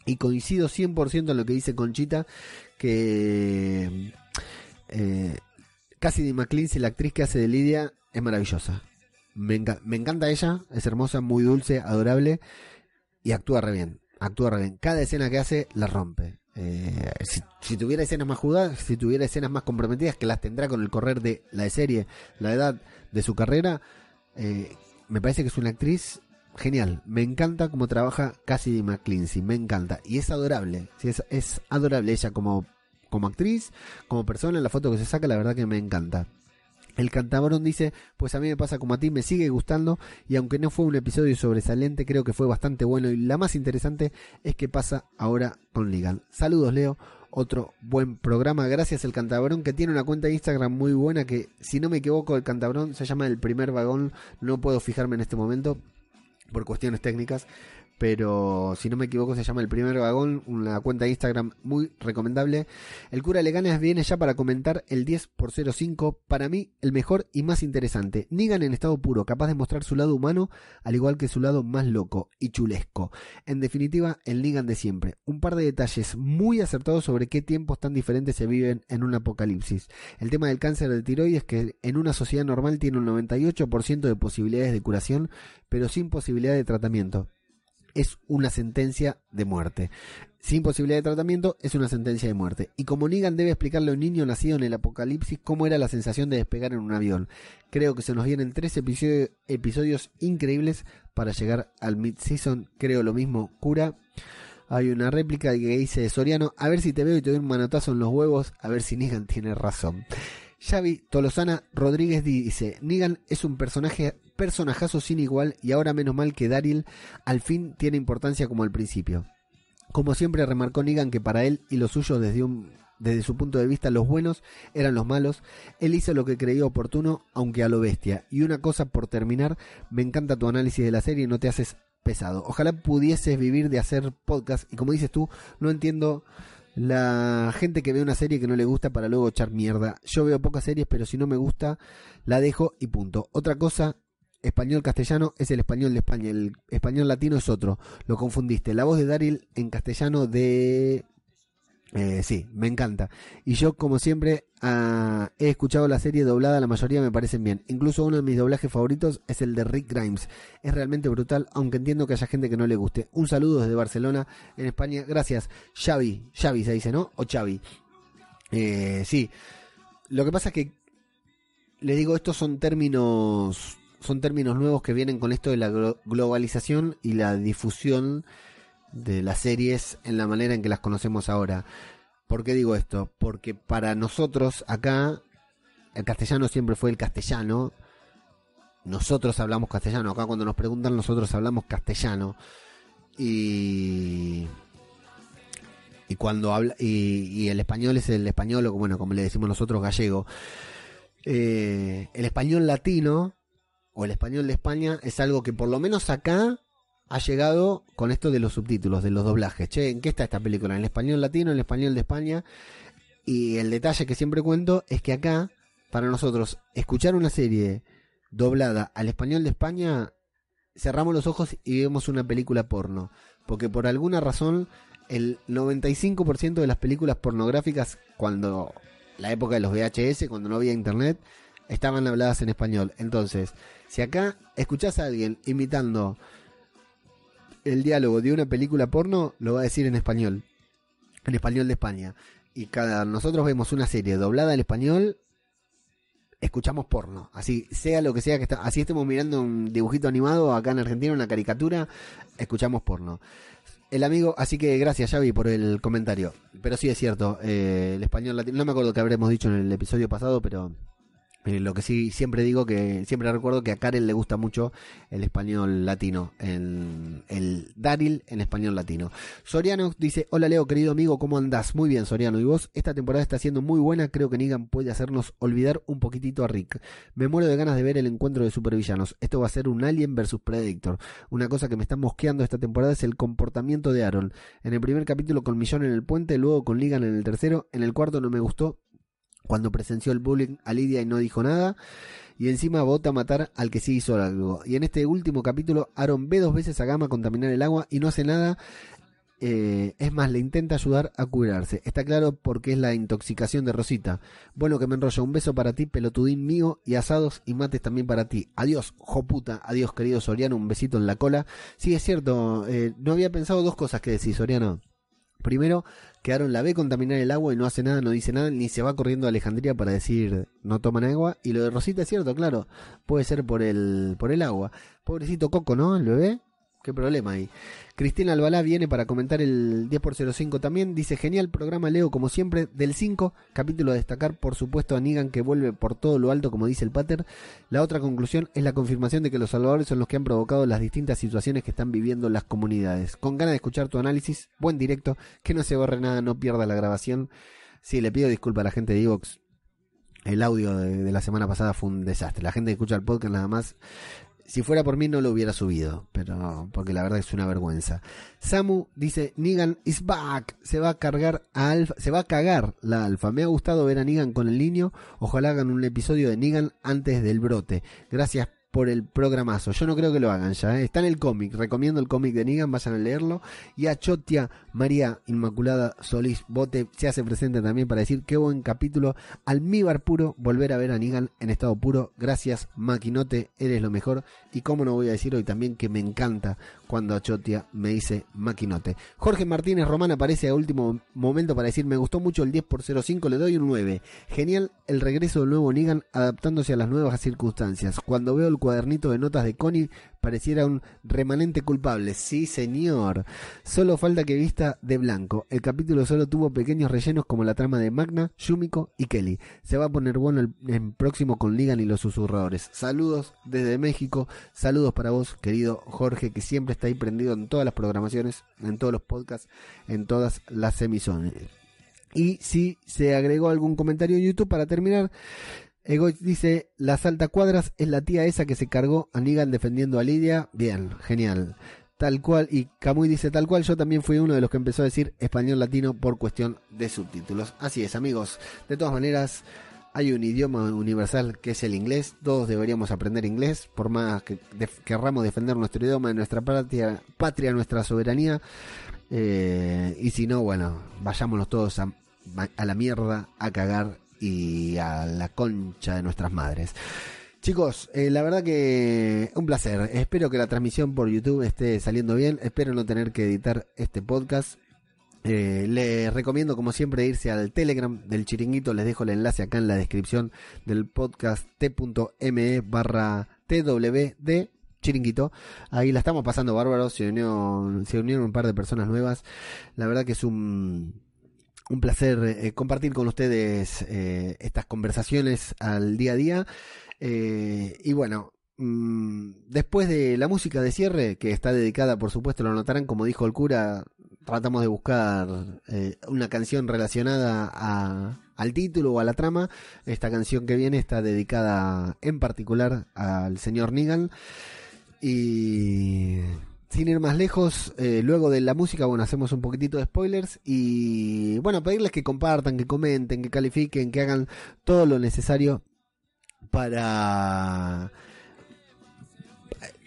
Y coincido 100% en lo que dice Conchita, que eh, Cassidy McClincy, la actriz que hace de Lidia, es maravillosa. Me, enca- me encanta ella, es hermosa, muy dulce, adorable y actúa re bien. Actúa re bien. Cada escena que hace la rompe. Eh, si, tuviera escenas más jugadas, si tuviera escenas más comprometidas, que las tendrá con el correr de la serie, la edad de su carrera, eh, me parece que es una actriz genial. Me encanta cómo trabaja Cassidy McClincy, me encanta. Y es adorable, es, adorable ella como, como actriz, como persona, la foto que se saca, la verdad que me encanta. El cantabrón dice, pues a mí me pasa como a ti, me sigue gustando y aunque no fue un episodio sobresaliente, creo que fue bastante bueno y la más interesante es que pasa ahora con Ligan. Saludos Leo, otro buen programa, gracias el cantabrón que tiene una cuenta de Instagram muy buena que si no me equivoco el cantabrón se llama el primer vagón, no puedo fijarme en este momento por cuestiones técnicas, pero si no me equivoco se llama El Primer Vagón, una cuenta de Instagram muy recomendable. El cura Leganes viene ya para comentar el 10 por 05, para mí el mejor y más interesante. Negan en estado puro, capaz de mostrar su lado humano, al igual que su lado más loco y chulesco. En definitiva, el Negan de siempre. Un par de detalles muy acertados sobre qué tiempos tan diferentes se viven en un apocalipsis. El tema del cáncer de tiroides que en una sociedad normal tiene un 98% de posibilidades de curación, pero sin posibilidad de tratamiento es una sentencia de muerte. Sin posibilidad de tratamiento, es una sentencia de muerte. Y como Negan debe explicarle a un niño nacido en el apocalipsis cómo era la sensación de despegar en un avión. Creo que se nos vienen tres episodio- episodios increíbles para llegar al mid-season. Creo lo mismo, cura. Hay una réplica que dice Soriano, a ver si te veo y te doy un manotazo en los huevos, a ver si Negan tiene razón. Xavi Tolosana Rodríguez dice, Negan es un personaje personajazo sin igual y ahora menos mal que Daryl al fin tiene importancia como al principio. Como siempre remarcó Negan que para él y los suyos desde un desde su punto de vista los buenos eran los malos, él hizo lo que creyó oportuno, aunque a lo bestia. Y una cosa por terminar, me encanta tu análisis de la serie no te haces pesado. Ojalá pudieses vivir de hacer podcast y como dices tú, no entiendo la gente que ve una serie que no le gusta para luego echar mierda. Yo veo pocas series, pero si no me gusta, la dejo y punto. Otra cosa, español castellano es el español de España, el español latino es otro. Lo confundiste. La voz de Daryl en castellano de eh, sí, me encanta. Y yo, como siempre, ah, he escuchado la serie doblada, la mayoría me parecen bien. Incluso uno de mis doblajes favoritos es el de Rick Grimes. Es realmente brutal, aunque entiendo que haya gente que no le guste. Un saludo desde Barcelona, en España. Gracias, Xavi. Xavi se dice, ¿no? O Xavi. Eh, sí. Lo que pasa es que, le digo, estos son términos, son términos nuevos que vienen con esto de la glo- globalización y la difusión de las series en la manera en que las conocemos ahora. ¿Por qué digo esto? Porque para nosotros acá el castellano siempre fue el castellano. Nosotros hablamos castellano. Acá cuando nos preguntan nosotros hablamos castellano. Y y cuando habla y, y el español es el español o bueno como le decimos nosotros gallego. Eh, el español latino o el español de España es algo que por lo menos acá ha llegado con esto de los subtítulos, de los doblajes. Che, ¿en qué está esta película? ¿En el español latino, en el español de España? Y el detalle que siempre cuento es que acá, para nosotros, escuchar una serie doblada al español de España, cerramos los ojos y vemos una película porno. Porque por alguna razón, el 95% de las películas pornográficas, cuando la época de los VHS, cuando no había internet, estaban habladas en español. Entonces, si acá escuchás a alguien imitando el diálogo de una película porno, lo va a decir en español. En español de España. Y cada nosotros vemos una serie doblada en español, escuchamos porno. Así, sea lo que sea que está, así estemos mirando un dibujito animado acá en Argentina, una caricatura, escuchamos porno. El amigo, así que gracias Xavi por el comentario. Pero sí es cierto, eh, el español latino, no me acuerdo que habremos dicho en el episodio pasado, pero eh, lo que sí siempre digo que siempre recuerdo que a Karen le gusta mucho el español latino, el, el Daryl en español latino. Soriano dice, hola Leo, querido amigo, ¿cómo andás? Muy bien, Soriano. ¿Y vos? Esta temporada está siendo muy buena, creo que Negan puede hacernos olvidar un poquitito a Rick. Me muero de ganas de ver el encuentro de supervillanos. Esto va a ser un Alien versus Predator. Una cosa que me está mosqueando esta temporada es el comportamiento de Aaron. En el primer capítulo con Millón en el puente, luego con Ligan en el tercero, en el cuarto no me gustó cuando presenció el bullying a Lidia y no dijo nada. Y encima vota a matar al que sí hizo algo. Y en este último capítulo, Aaron ve dos veces a Gama contaminar el agua y no hace nada. Eh, es más, le intenta ayudar a curarse. Está claro porque es la intoxicación de Rosita. Bueno, que me enrolla. Un beso para ti, pelotudín mío, y asados y mates también para ti. Adiós, joputa. Adiós, querido Soriano. Un besito en la cola. Sí, es cierto. eh, no había pensado dos cosas que decir, Soriano. Primero, que Aaron la ve contaminar el agua y no hace nada, no dice nada, ni se va corriendo a Alejandría para decir no toman agua. Y lo de Rosita es cierto, claro, puede ser por el, por el agua. Pobrecito Coco, ¿no? El bebé. Qué problema ahí. Cristina Albalá viene para comentar el 10x05 también. Dice, genial programa Leo, como siempre, del 5. Capítulo a destacar, por supuesto, a Negan que vuelve por todo lo alto, como dice el pater. La otra conclusión es la confirmación de que los salvadores son los que han provocado las distintas situaciones que están viviendo las comunidades. Con ganas de escuchar tu análisis, buen directo, que no se borre nada, no pierda la grabación. Sí, le pido disculpas a la gente de Evox. El audio de, de la semana pasada fue un desastre. La gente que escucha el podcast nada más si fuera por mí no lo hubiera subido, pero porque la verdad es una vergüenza. Samu dice, Negan is back, se va a cargar a Alfa, se va a cagar la Alfa. Me ha gustado ver a Negan con el niño, ojalá hagan un episodio de Negan antes del brote. Gracias por el programazo. Yo no creo que lo hagan ya. ¿eh? Está en el cómic. Recomiendo el cómic de Negan. Vayan a leerlo. Y a Chotia María Inmaculada Solís Bote se hace presente también para decir qué buen capítulo. Almíbar puro. Volver a ver a Negan en estado puro. Gracias, Maquinote. Eres lo mejor. Y cómo no voy a decir hoy también que me encanta cuando a Chotia me dice Maquinote. Jorge Martínez Román aparece a último momento para decir me gustó mucho el 10 por 05. Le doy un 9. Genial el regreso del nuevo Negan adaptándose a las nuevas circunstancias. Cuando veo el cuadernito de notas de Connie pareciera un remanente culpable. Sí, señor. Solo falta que vista de blanco. El capítulo solo tuvo pequeños rellenos como la trama de Magna, Yumiko y Kelly. Se va a poner bueno el, el próximo con Ligan y los susurradores. Saludos desde México. Saludos para vos, querido Jorge, que siempre está ahí prendido en todas las programaciones, en todos los podcasts, en todas las emisiones. Y si se agregó algún comentario en YouTube para terminar, Ego dice, la salta cuadras es la tía esa que se cargó a Negan defendiendo a Lidia. Bien, genial. Tal cual, y Camuy dice tal cual, yo también fui uno de los que empezó a decir español latino por cuestión de subtítulos. Así es, amigos. De todas maneras, hay un idioma universal que es el inglés. Todos deberíamos aprender inglés, por más que querramos defender nuestro idioma, nuestra patria, patria nuestra soberanía. Eh, y si no, bueno, vayámonos todos a la mierda, a cagar y a la concha de nuestras madres. Chicos, eh, la verdad que un placer. Espero que la transmisión por YouTube esté saliendo bien. Espero no tener que editar este podcast. Eh, les recomiendo, como siempre, irse al Telegram del Chiringuito. Les dejo el enlace acá en la descripción del podcast t.me barra twd Chiringuito. Ahí la estamos pasando bárbaro. Se, unió, se unieron un par de personas nuevas. La verdad que es un, un placer eh, compartir con ustedes eh, estas conversaciones al día a día. Eh, y bueno, mmm, después de la música de cierre, que está dedicada, por supuesto, lo notarán, como dijo el cura, tratamos de buscar eh, una canción relacionada a, al título o a la trama. Esta canción que viene está dedicada en particular al señor Negan. Y sin ir más lejos, eh, luego de la música, bueno, hacemos un poquitito de spoilers y bueno, pedirles que compartan, que comenten, que califiquen, que hagan todo lo necesario para...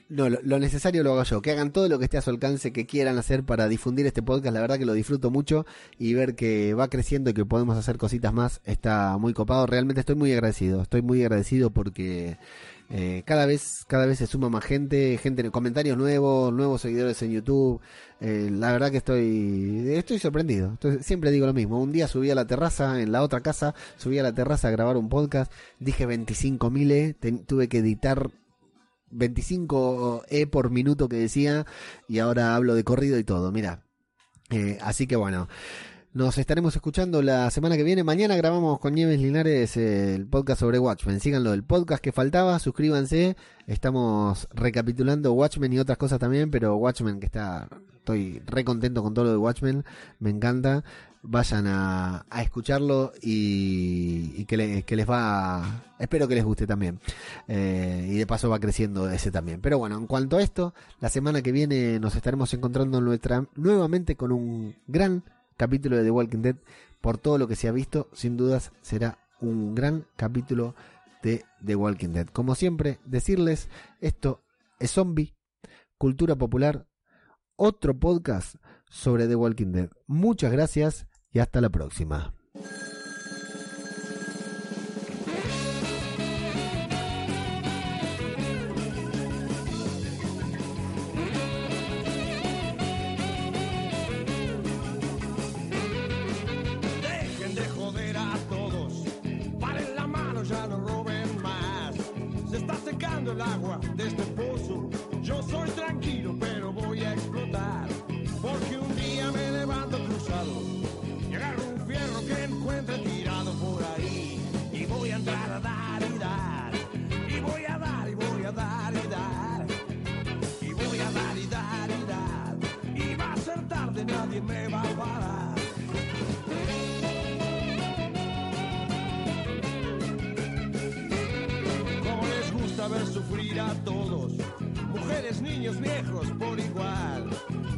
No, lo, lo necesario lo hago yo, que hagan todo lo que esté a su alcance, que quieran hacer para difundir este podcast, la verdad que lo disfruto mucho y ver que va creciendo y que podemos hacer cositas más está muy copado, realmente estoy muy agradecido, estoy muy agradecido porque eh, cada vez cada vez se suma más gente, gente en comentarios nuevos, nuevos seguidores en YouTube. Eh, la verdad que estoy estoy sorprendido. Entonces, siempre digo lo mismo. Un día subí a la terraza en la otra casa, subí a la terraza a grabar un podcast, dije 25.000 E, tuve que editar 25 E por minuto que decía y ahora hablo de corrido y todo. Mira, Eh, así que bueno. Nos estaremos escuchando la semana que viene. Mañana grabamos con Nieves Linares eh, el podcast sobre Watchmen. Síganlo, el podcast que faltaba, suscríbanse. Estamos recapitulando Watchmen y otras cosas también, pero Watchmen que está... Estoy re contento con todo lo de Watchmen, me encanta. Vayan a, a escucharlo y, y que, le- les va... Espero que les guste también. Eh, y de paso va creciendo ese también. Pero bueno, en cuanto a esto, la semana que viene nos estaremos encontrando nuevamente con un gran capítulo de The Walking Dead. Por todo lo que se ha visto, sin dudas será un gran capítulo de The Walking Dead. Como siempre, decirles, esto es Zombie, Cultura Popular, otro podcast sobre The Walking Dead. Muchas gracias y hasta la próxima. El agua de este pozo. Yo soy tranquilo, pero voy a explotar. Porque un día me levanto cruzado. Y un fierro que encuentre tirado por ahí. Y voy a entrar a dar y dar. Y voy a dar y voy a dar y dar. Y voy a dar y dar y dar. Y va a ser tarde, nadie me todos, mujeres, niños, viejos por igual.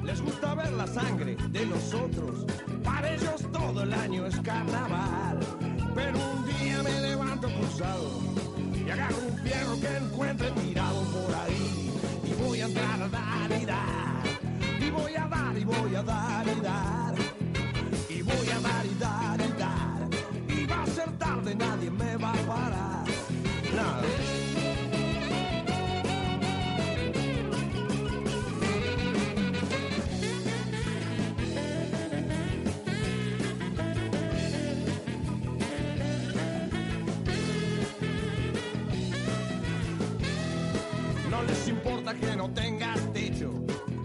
Les gusta ver la sangre de los otros, para ellos todo el año es carnaval. Pero un día me levanto cruzado y agarro un fierro que encuentre tirado por ahí. Y voy a entrar a dar y dar, y voy a dar y voy a dar y dar. Y voy a dar y dar y dar. Y va a ser tarde, nadie me no tengas techo.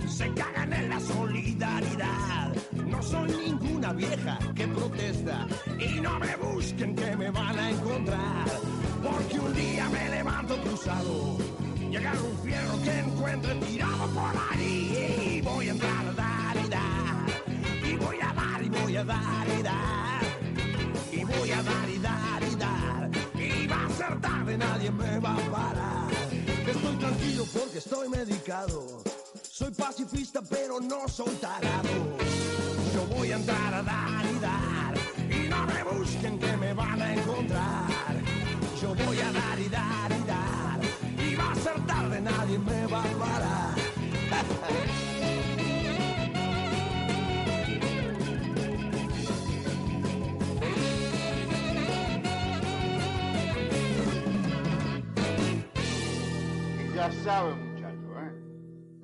Se cagan en la solidaridad. No soy ninguna vieja que protesta. Y no me busquen que me van a encontrar. Porque un día me levanto cruzado. Agarro un fierro que encuentre tirado por ahí. Y voy a entrar a dar y dar. Y voy a dar y voy a dar y dar. Y voy a dar y dar y dar. Y va a ser tarde, nadie me va a parar. Estoy tranquilo porque estoy medicado. Soy pacifista, pero no soy tarado. Yo voy a entrar a dar y dar. Y no me busquen que me van a encontrar. Yo voy a dar y dar y dar. Y va a ser tarde, nadie me va a parar. *laughs* ya saben, muchachos, ¿eh?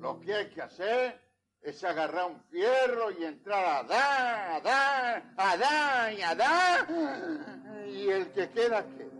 Lo que hay que hacer es agarrar un fierro y entrar a dar, a dar, a dar y a dar. Y el que queda, queda.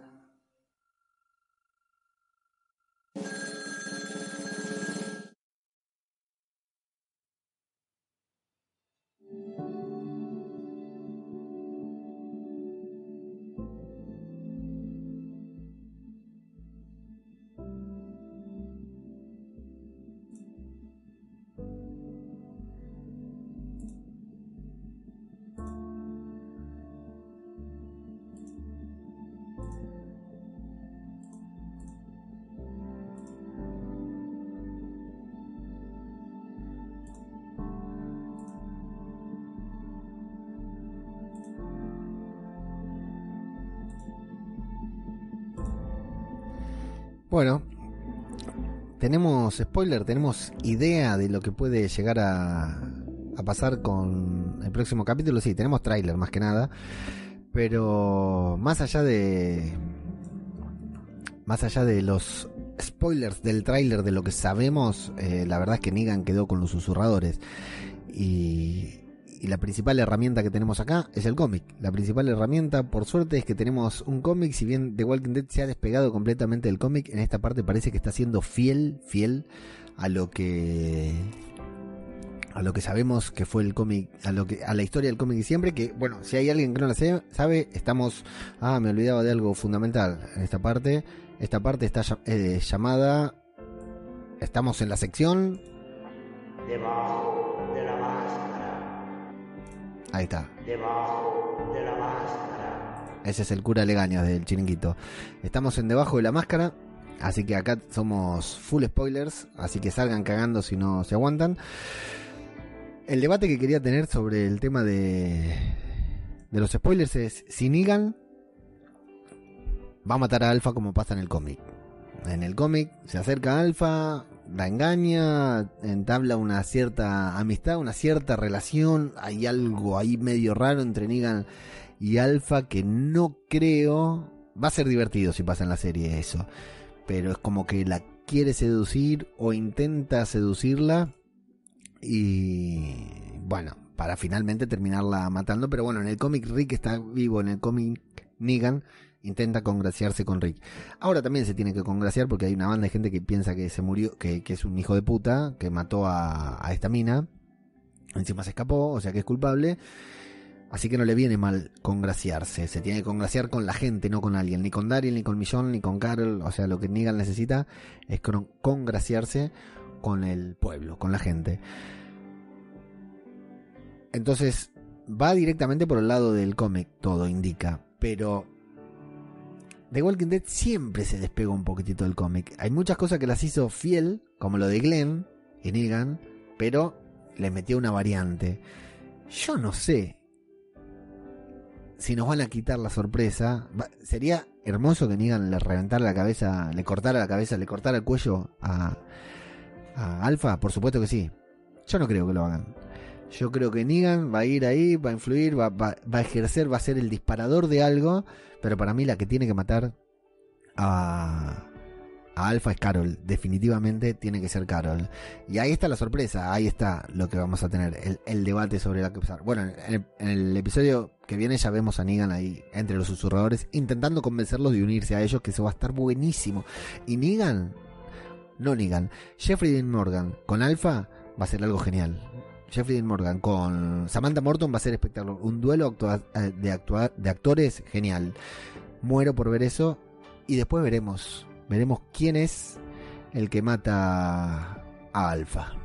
Bueno, tenemos spoiler, tenemos idea de lo que puede llegar a, pasar con el próximo capítulo. Sí, tenemos tráiler más que nada. Pero más allá de. Más allá de los spoilers del tráiler de lo que sabemos, eh, la verdad es que Negan quedó con los susurradores. Y, y la principal herramienta que tenemos acá es el cómic. La principal herramienta, por suerte, es que tenemos un cómic. Si bien The Walking Dead se ha despegado completamente del cómic, en esta parte parece que está siendo fiel, fiel a lo que a lo que sabemos que fue el cómic, a lo que a la historia del cómic de siempre, que bueno, si hay alguien que no la sabe, estamos ah, me olvidaba de algo fundamental en esta parte. Esta parte está eh, llamada estamos en la sección Debajo de ahí está. debajo de la máscara. Ese es el cura Legañas del chiringuito. Estamos en debajo de la máscara, así que acá somos full spoilers, así que salgan cagando si no se aguantan. El debate que quería tener sobre el tema de, de los spoilers es si Negan va a matar a Alpha como pasa en el cómic. En el cómic se acerca a Alpha, la engaña, entabla una cierta amistad, una cierta relación, hay algo ahí medio raro entre Negan y Alpha que no creo va a ser divertido si pasa en la serie eso pero es como que la quiere seducir o intenta seducirla y bueno para finalmente terminarla matando pero bueno en el cómic Rick está vivo en el cómic Negan intenta congraciarse con Rick ahora también se tiene que congraciar porque hay una banda de gente que piensa que se murió que, es un hijo de puta que mató a, esta mina encima se escapó o sea que es culpable Así que no le viene mal congraciarse. Se tiene que congraciar con la gente, no con alguien. Ni con Daryl, ni con Millón, ni con Carol. O sea, lo que Negan necesita es con- congraciarse con el pueblo, con la gente. Entonces, va directamente por el lado del cómic, todo indica. Pero The Walking Dead siempre se despegó un poquitito del cómic. Hay muchas cosas que las hizo fiel, como lo de Glenn y Negan, pero le metió una variante. Yo no sé si nos van a quitar la sorpresa. Sería hermoso que Negan le reventara la cabeza, le cortara la cabeza, le cortara el cuello a, a Alpha. Por supuesto que sí. Yo no creo que lo hagan. Yo creo que Negan va a ir ahí, va a influir, va, a ejercer, va a ser el disparador de algo. Pero para mí la que tiene que matar a, a Alpha es Carol. Definitivamente tiene que ser Carol. Y ahí está la sorpresa, ahí está lo que vamos a tener, el, debate sobre la que. Bueno, en el, en el episodio que viene ya vemos a Negan ahí entre los susurradores intentando convencerlos de unirse a ellos, que eso va a estar buenísimo. Y Negan, no Negan, Jeffrey Dean Morgan con Alpha va a ser algo genial. Jeffrey Morgan con Samantha Morton va a ser espectacular. Un duelo eh, de, de actores genial. Muero por ver eso. Y después veremos. Veremos quién es el que mata a Alpha.